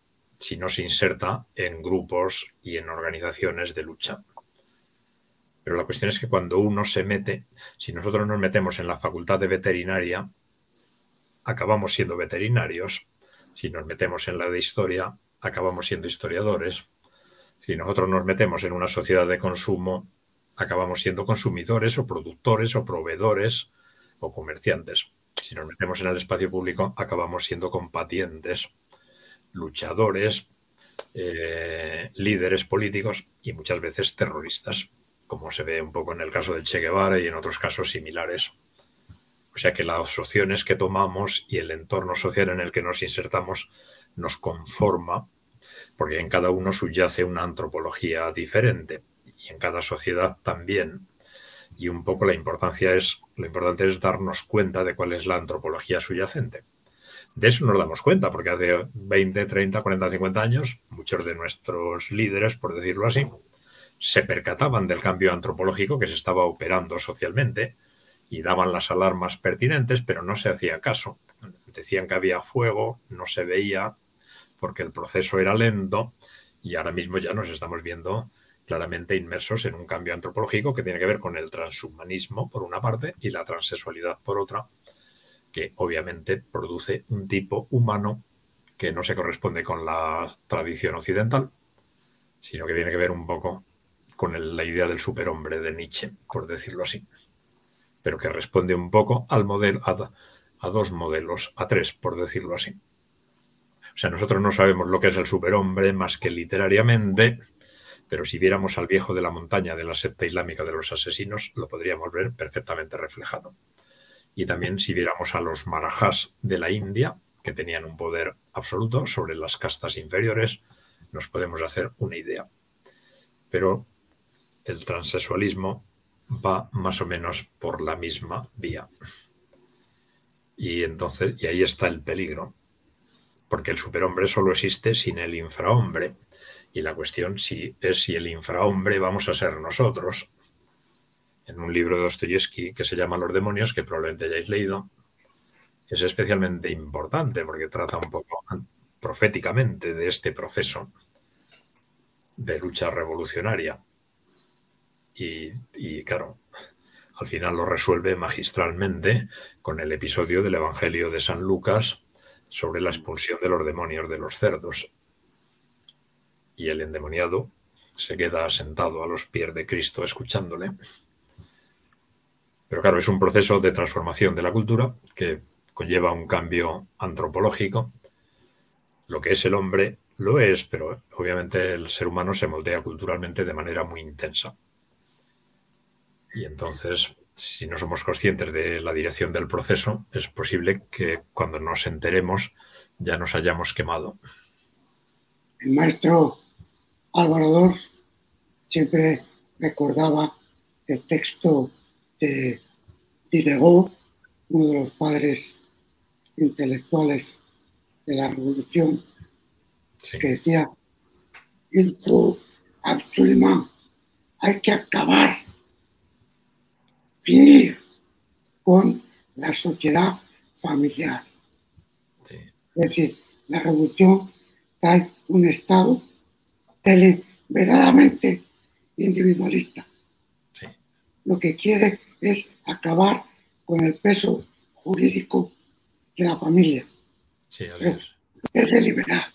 si no se inserta en grupos y en organizaciones de lucha. Pero la cuestión es que cuando uno se mete, si nosotros nos metemos en la facultad de veterinaria, acabamos siendo veterinarios. Si nos metemos en la de historia, acabamos siendo historiadores. Si nosotros nos metemos en una sociedad de consumo, acabamos siendo consumidores o productores o proveedores o comerciantes. Si nos metemos en el espacio público, acabamos siendo compatientes, luchadores, eh, líderes políticos y muchas veces terroristas como se ve un poco en el caso del Che Guevara y en otros casos similares. O sea que las opciones que tomamos y el entorno social en el que nos insertamos nos conforma, porque en cada uno subyace una antropología diferente y en cada sociedad también. Y un poco la importancia es, lo importante es darnos cuenta de cuál es la antropología subyacente. De eso nos damos cuenta, porque hace 20, 30, 40, 50 años, muchos de nuestros líderes, por decirlo así, se percataban del cambio antropológico que se estaba operando socialmente y daban las alarmas pertinentes, pero no se hacía caso. Decían que había fuego, no se veía, porque el proceso era lento y ahora mismo ya nos estamos viendo claramente inmersos en un cambio antropológico que tiene que ver con el transhumanismo por una parte y la transexualidad por otra, que obviamente produce un tipo humano que no se corresponde con la tradición occidental, sino que tiene que ver un poco con la idea del superhombre de Nietzsche, por decirlo así, pero que responde un poco al modelo, a, a dos modelos, a tres, por decirlo así. O sea, nosotros no sabemos lo que es el superhombre más que literariamente, pero si viéramos al viejo de la montaña de la secta islámica de los asesinos, lo podríamos ver perfectamente reflejado. Y también si viéramos a los marajás de la India, que tenían un poder absoluto sobre las castas inferiores, nos podemos hacer una idea. Pero el transexualismo va más o menos por la misma vía. Y entonces, y ahí está el peligro, porque el superhombre solo existe sin el infrahombre. Y la cuestión si es si el infrahombre vamos a ser nosotros. En un libro de Dostoyevsky que se llama Los demonios, que probablemente hayáis leído, es especialmente importante porque trata un poco proféticamente de este proceso de lucha revolucionaria. Y, y, claro, al final lo resuelve magistralmente con el episodio del Evangelio de San Lucas sobre la expulsión de los demonios de los cerdos. Y el endemoniado se queda sentado a los pies de Cristo escuchándole. Pero claro, es un proceso de transformación de la cultura que conlleva un cambio antropológico. Lo que es el hombre lo es, pero obviamente el ser humano se moldea culturalmente de manera muy intensa. Y entonces, si no somos conscientes de la dirección del proceso, es posible que cuando nos enteremos ya nos hayamos quemado. El maestro Álvaro Dors siempre recordaba el texto de Diderot, uno de los padres intelectuales de la revolución, que decía, il faut absolument, hay que acabar, finir con la sociedad familiar. Es decir, la revolución trae un Estado deliberadamente individualista. Lo que quiere es acabar con el peso jurídico de la familia. Sí, es. Deliberado.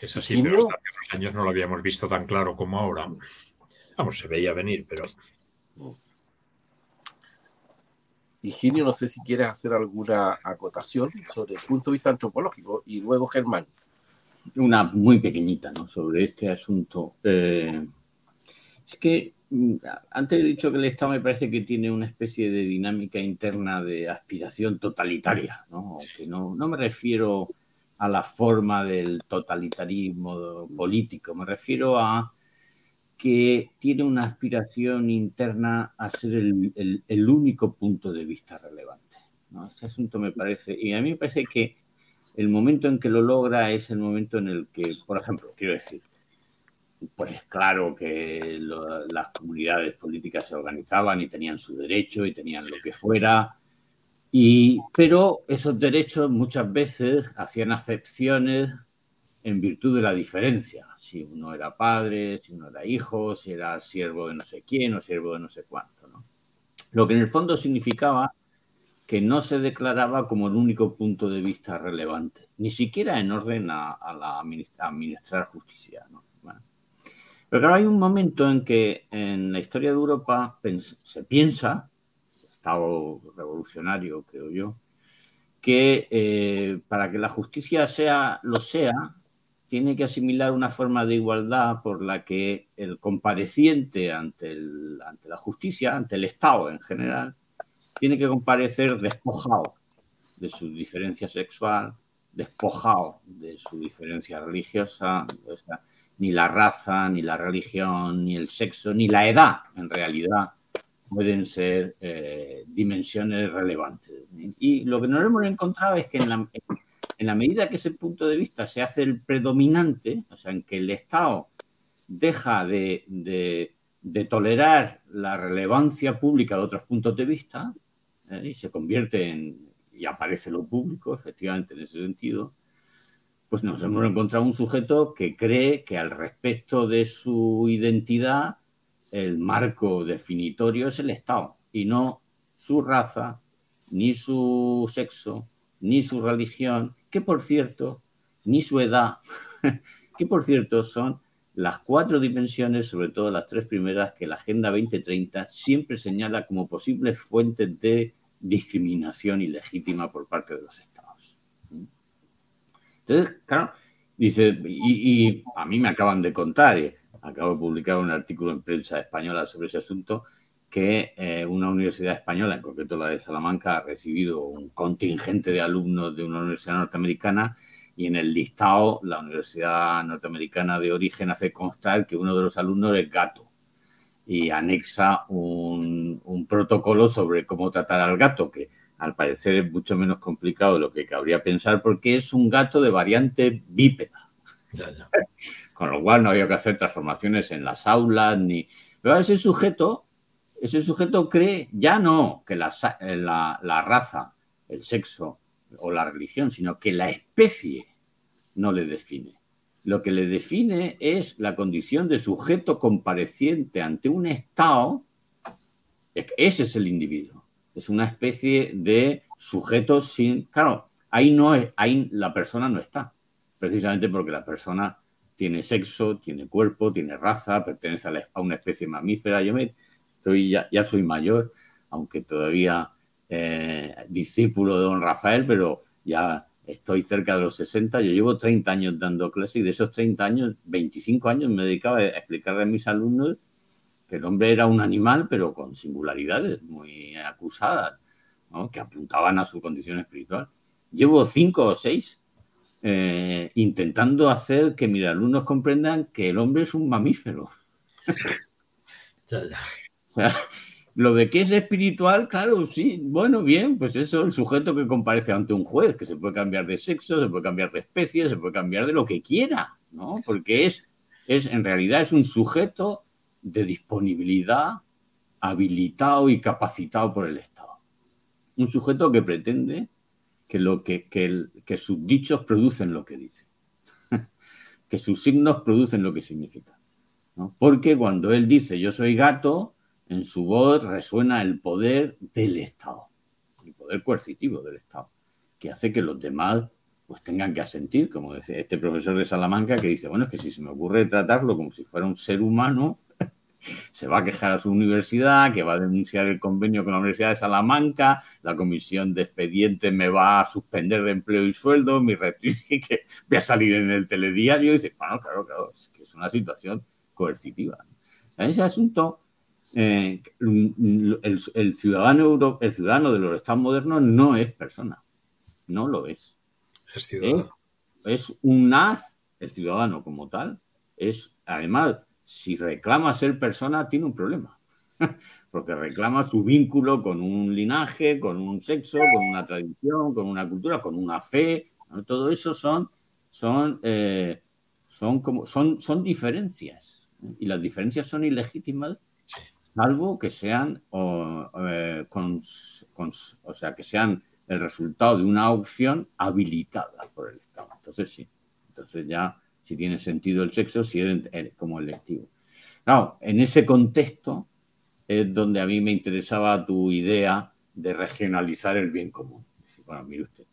Es así, pero hasta hace unos años no lo habíamos visto tan claro como ahora. Vamos, se veía venir, pero. Higinio, no sé si quieres hacer alguna acotación sobre el punto de vista antropológico y luego Germán. Una muy pequeñita, ¿no? Sobre este asunto. Eh, es que mm, antes he dicho que el Estado me parece que tiene una especie de dinámica interna de aspiración totalitaria, ¿no? Que no, no me refiero a la forma del totalitarismo político, me refiero a que tiene una aspiración interna a ser el, único punto de vista relevante. ¿no? Este asunto me parece, y a mí me parece que el momento en que lo logra es el momento en el que, por ejemplo, quiero decir, pues claro que las comunidades políticas se organizaban y tenían su derecho y tenían lo que fuera, y, pero esos derechos muchas veces hacían acepciones en virtud de la diferencia. Si uno era padre, si uno era hijo, si era siervo de no sé quién o siervo de no sé cuánto. ¿no? Lo que en el fondo significaba que no se declaraba como el único punto de vista relevante, ni siquiera en orden a, la administrar justicia. ¿no? Pero claro, hay un momento en que en la historia de Europa se piensa, Estado revolucionario creo yo, que eh, para que la justicia sea lo sea, tiene que asimilar una forma de igualdad por la que el compareciente ante, ante la justicia, ante el Estado en general, tiene que comparecer despojado de su diferencia sexual, despojado de su diferencia religiosa, ni la raza, ni la religión, ni el sexo, ni la edad, en realidad, pueden ser eh, dimensiones relevantes. Y lo que nos hemos encontrado es que en la, medida que ese punto de vista se hace el predominante, o sea, en que el Estado deja de, tolerar la relevancia pública de otros puntos de vista ¿eh? y se convierte en, y aparece lo público, efectivamente, en ese sentido, pues nos hemos encontrado un sujeto que cree que al respecto de su identidad, el marco definitorio es el Estado y no su raza, ni su sexo, ni su religión, que por cierto, ni su edad, *laughs* que por cierto son las cuatro dimensiones, sobre todo las tres primeras, que la Agenda 2030 siempre señala como posibles fuentes de discriminación ilegítima por parte de los estados. Entonces, claro, dice, y, a mí me acaban de contar, acabo de publicar un artículo en prensa española sobre ese asunto, que eh, una universidad española, en concreto la de Salamanca, ha recibido un contingente de alumnos de una universidad norteamericana y en el listado la Universidad Norteamericana de origen hace constar que uno de los alumnos es gato y anexa un, protocolo sobre cómo tratar al gato, que al parecer es mucho menos complicado de lo que cabría pensar porque es un gato de variante bípeda. Con lo cual no había que hacer transformaciones en las aulas ni... Pero ese sujeto, ese sujeto cree ya no que la, la raza, el sexo, o la religión, sino que la especie no le define. Lo que le define es la condición de sujeto compareciente ante un Estado. Ese es el individuo. Es una especie de sujeto sin. Claro, ahí no es, ahí la persona no está. Precisamente porque la persona tiene sexo, tiene cuerpo, tiene raza, pertenece a, una especie mamífera. Yo me, estoy, ya, ya soy mayor, aunque todavía eh, discípulo de don Rafael, pero ya estoy cerca de los 60, yo llevo 30 años dando clases y de esos 30 años, 25 años me dedicaba a explicarle a mis alumnos que el hombre era un animal, pero con singularidades muy acusadas, que apuntaban a su condición espiritual. Llevo 5 o 6 eh, intentando hacer que mis alumnos comprendan que el hombre es un mamífero. O sea, lo de que es espiritual, claro, sí, bueno, bien, pues eso, el sujeto que comparece ante un juez, que se puede cambiar de sexo, se puede cambiar de especie, se puede cambiar de lo que quiera, ¿no? Porque es, es en realidad es un sujeto de disponibilidad habilitado y capacitado por el Estado. Un sujeto que pretende que, lo que, que sus dichos producen lo que dicen, *laughs* que sus signos producen lo que significan. ¿no? Porque cuando él dice yo soy gato, en su voz resuena el poder del Estado, el poder coercitivo del Estado, que hace que los demás pues tengan que asentir, como dice este profesor de Salamanca que dice, bueno, es que si se me ocurre tratarlo como si fuera un ser humano, se va a quejar a su universidad, que va a denunciar el convenio con la Universidad de Salamanca, la comisión de expedientes me va a suspender de empleo y sueldo, mi y *laughs* que voy a salir en el telediario, y dice, bueno, claro, claro, es que es una situación coercitiva. En ese asunto eh, el, ciudadano el ciudadano de los estados modernos no es persona, no lo es. Es ciudadano. Es, un haz, el ciudadano como tal, es, además, si reclama ser persona, tiene un problema. *laughs* Porque reclama su vínculo con un linaje, con un sexo, con una tradición, con una cultura, con una fe. Todo eso son, son, eh, son, como, son, son diferencias. Y las diferencias son ilegítimas salvo que sean, o, eh, o sea, que sean el resultado de una opción habilitada por el Estado. Entonces sí, entonces ya si tiene sentido el sexo, si es como electivo. Claro, en ese contexto es donde a mí me interesaba tu idea de regionalizar el bien común. Bueno, mire usted,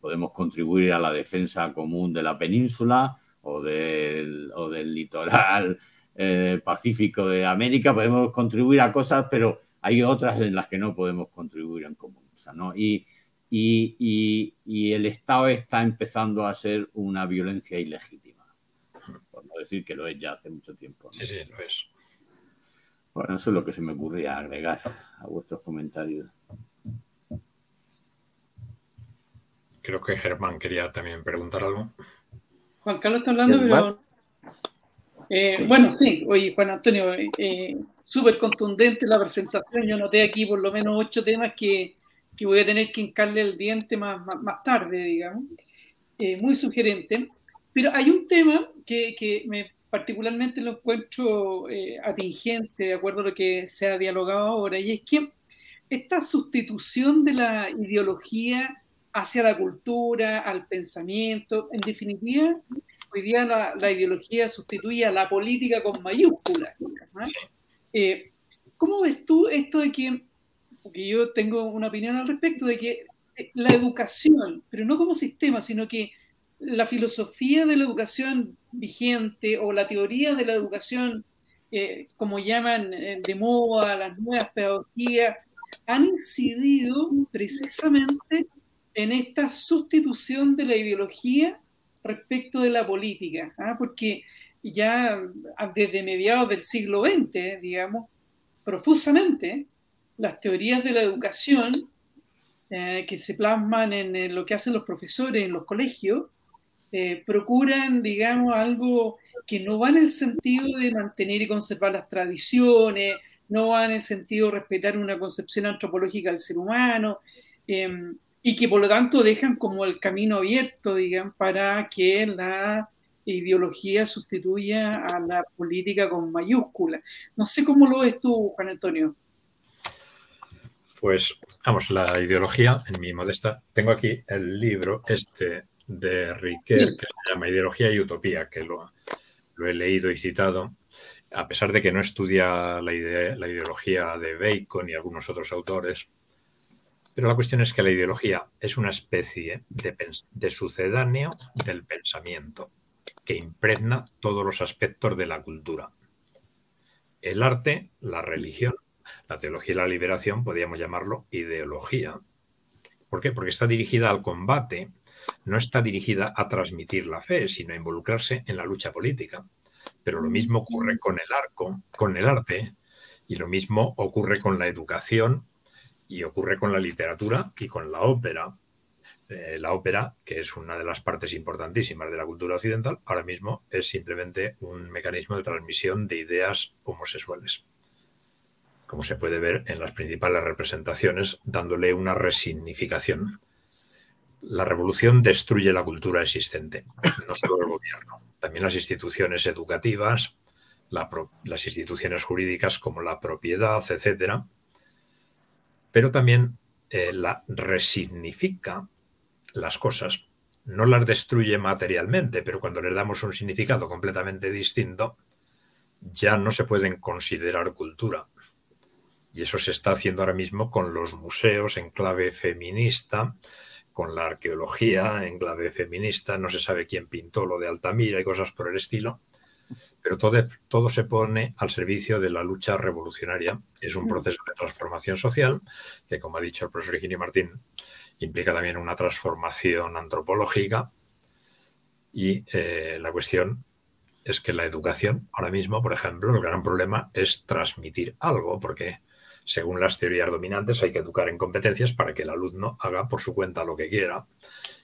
podemos contribuir a la defensa común de la península o del, o del litoral eh, Pacífico de América, podemos contribuir a cosas, pero hay otras en las que no podemos contribuir en común. y, y, el Estado está empezando a ser una violencia ilegítima, por no decir que lo es ya hace mucho tiempo. Sí, sí, lo es. Bueno, eso es lo que se me ocurría agregar a vuestros comentarios. Creo que Germán quería también preguntar algo. Juan Carlos está hablando, pero eh, bueno, sí, oye, Juan Antonio, eh, súper contundente la presentación. Yo noté aquí por lo menos ocho temas que, que voy a tener que hincarle el diente más, más, tarde, digamos. Eh, muy sugerente. Pero hay un tema que, que me particularmente lo encuentro atingente, de acuerdo a lo que se ha dialogado ahora, y es que esta sustitución de la ideología hacia la cultura, al pensamiento, en definitiva, hoy día la, ideología sustituye a la política con mayúsculas. Eh, ¿Cómo ves tú esto de que, porque yo tengo una opinión al respecto, de que la educación, pero no como sistema, sino que la filosofía de la educación vigente o la teoría de la educación, eh, como llaman eh, de moda, las nuevas pedagogías, han incidido precisamente en esta sustitución de la ideología respecto de la política, ¿ah? porque ya desde mediados del siglo XX, digamos, profusamente, las teorías de la educación eh, que se plasman en, lo que hacen los profesores en los colegios, eh, procuran, digamos, algo que no va en el sentido de mantener y conservar las tradiciones, no va en el sentido de respetar una concepción antropológica del ser humano, y que por lo tanto dejan como el camino abierto, digamos, para que la ideología sustituya a la política con mayúscula. No sé cómo lo ves tú, Juan Antonio. Pues, vamos, la ideología, en mi modesta, tengo aquí el libro este de Riquet, que se llama Ideología y Utopía, que lo, lo he leído y citado, a pesar de que no estudia la, la ideología de Bacon y algunos otros autores, pero la cuestión es que la ideología es una especie de, de, sucedáneo del pensamiento que impregna todos los aspectos de la cultura. El arte, la religión, la teología y la liberación, podríamos llamarlo ideología. ¿Por qué? Porque está dirigida al combate, no está dirigida a transmitir la fe, sino a involucrarse en la lucha política. Pero lo mismo ocurre con el arco, con el arte, y lo mismo ocurre con la educación y ocurre con la literatura y con la ópera. Eh, la ópera, que es una de las partes importantísimas de la cultura occidental, ahora mismo es simplemente un mecanismo de transmisión de ideas homosexuales como se puede ver en las principales representaciones, dándole una resignificación. La revolución destruye la cultura existente, no solo el gobierno, también las instituciones educativas, las instituciones jurídicas como la propiedad, etcétera, pero también eh, la resignifica las cosas. No las destruye materialmente, pero cuando les damos un significado completamente distinto, ya no se pueden considerar cultura, y eso se está haciendo ahora mismo con los museos en clave feminista, con la arqueología en clave feminista, no se sabe quién pintó lo de Altamira y cosas por el estilo, pero todo, todo se pone al servicio de la lucha revolucionaria. Es un proceso de transformación social que, como ha dicho el profesor Higinio Martín, implica también una transformación antropológica. Y eh, la cuestión es que la educación, ahora mismo, por ejemplo, el gran problema es transmitir algo, porque según las teorías dominantes, hay que educar en competencias para que el alumno haga por su cuenta lo que quiera.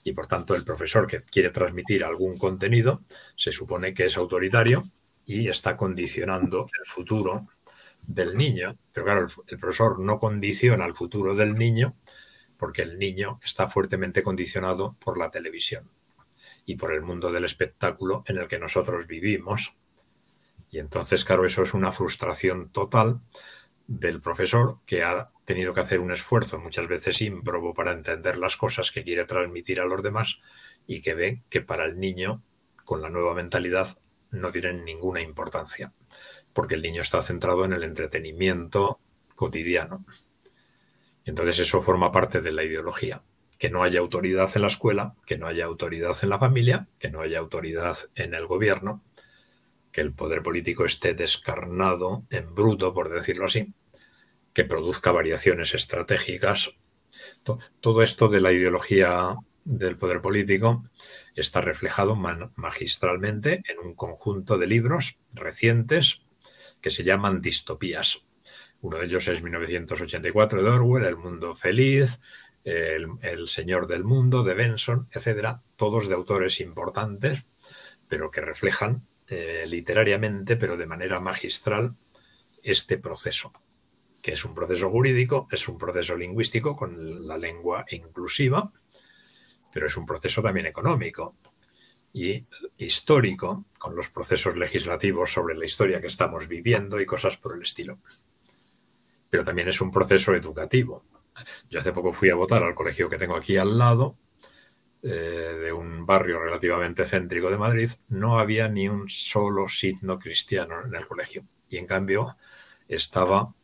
Y por tanto, el profesor que quiere transmitir algún contenido se supone que es autoritario y está condicionando el futuro del niño. Pero claro, el profesor no condiciona el futuro del niño porque el niño está fuertemente condicionado por la televisión y por el mundo del espectáculo en el que nosotros vivimos. Y entonces, claro, eso es una frustración total del profesor que ha tenido que hacer un esfuerzo muchas veces ímprobo para entender las cosas que quiere transmitir a los demás y que ve que para el niño con la nueva mentalidad no tienen ninguna importancia porque el niño está centrado en el entretenimiento cotidiano. Entonces eso forma parte de la ideología, que no haya autoridad en la escuela, que no haya autoridad en la familia, que no haya autoridad en el gobierno, que el poder político esté descarnado en bruto, por decirlo así, que produzca variaciones estratégicas. Todo esto de la ideología del poder político está reflejado magistralmente en un conjunto de libros recientes que se llaman distopías. Uno de ellos es 1984 de Orwell, El mundo feliz, el, Señor del Mundo de Benson, etcétera, todos de autores importantes, pero que reflejan eh, literariamente, pero de manera magistral, este proceso que es un proceso jurídico, es un proceso lingüístico con la lengua inclusiva, pero es un proceso también económico y histórico, con los procesos legislativos sobre la historia que estamos viviendo y cosas por el estilo. pero también es un proceso educativo. Yo hace poco fui a votar al colegio que tengo aquí al lado, eh, de un barrio relativamente céntrico de Madrid, no había ni un solo signo cristiano en el colegio. Y en cambio estaba,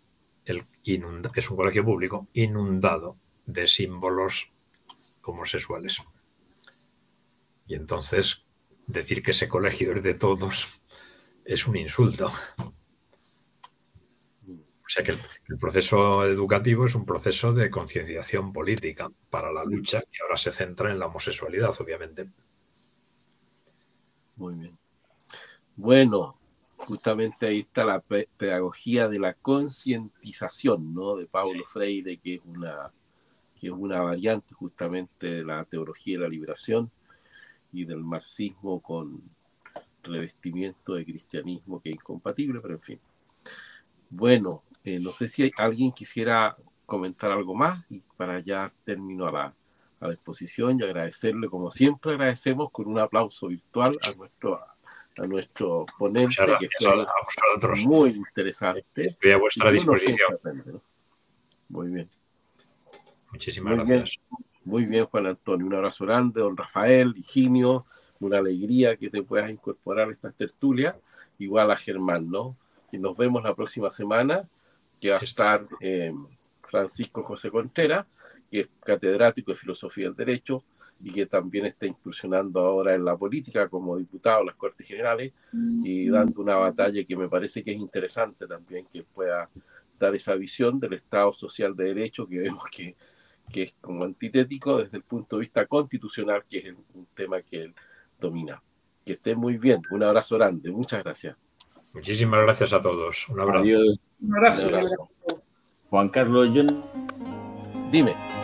es un colegio público, inundado de símbolos homosexuales. Y entonces decir que ese colegio es de todos es un insulto. O sea que el, proceso educativo es un proceso de concienciación política para la lucha que ahora se centra en la homosexualidad, obviamente. Muy bien. Bueno, justamente ahí está la pedagogía de la concientización, ¿no? De Pablo Freire, que es una que es una variante justamente de la teología de la liberación y del marxismo con revestimiento de cristianismo que es incompatible, pero en fin. Bueno, eh, no sé si alguien quisiera comentar algo más y para ya termino a la, a la exposición y agradecerle, como siempre agradecemos con un aplauso virtual a nuestro a nuestro ponente que fue muy interesante. Estoy a vuestra disposición. Muy bien. Muchísimas gracias. Muy bien, Juan Antonio. Un abrazo grande, don Rafael, Higinio. Una alegría que te puedas incorporar a estas tertulias. Igual a Germán, ¿no? Y nos vemos la próxima semana, que va a estar eh, Francisco José Contreras, que es catedrático de Filosofía del Derecho y que también está incursionando ahora en la política como diputado en las Cortes Generales y dando una batalla que me parece que es interesante también que pueda dar esa visión del Estado social de derecho que *laughs* vemos que que es como antitético desde el punto de vista constitucional, que es un tema que él domina. Que esté muy bien. Un abrazo grande. Muchas gracias. Muchísimas gracias a todos. Un abrazo. Un abrazo. Juan Carlos, yo... Dime.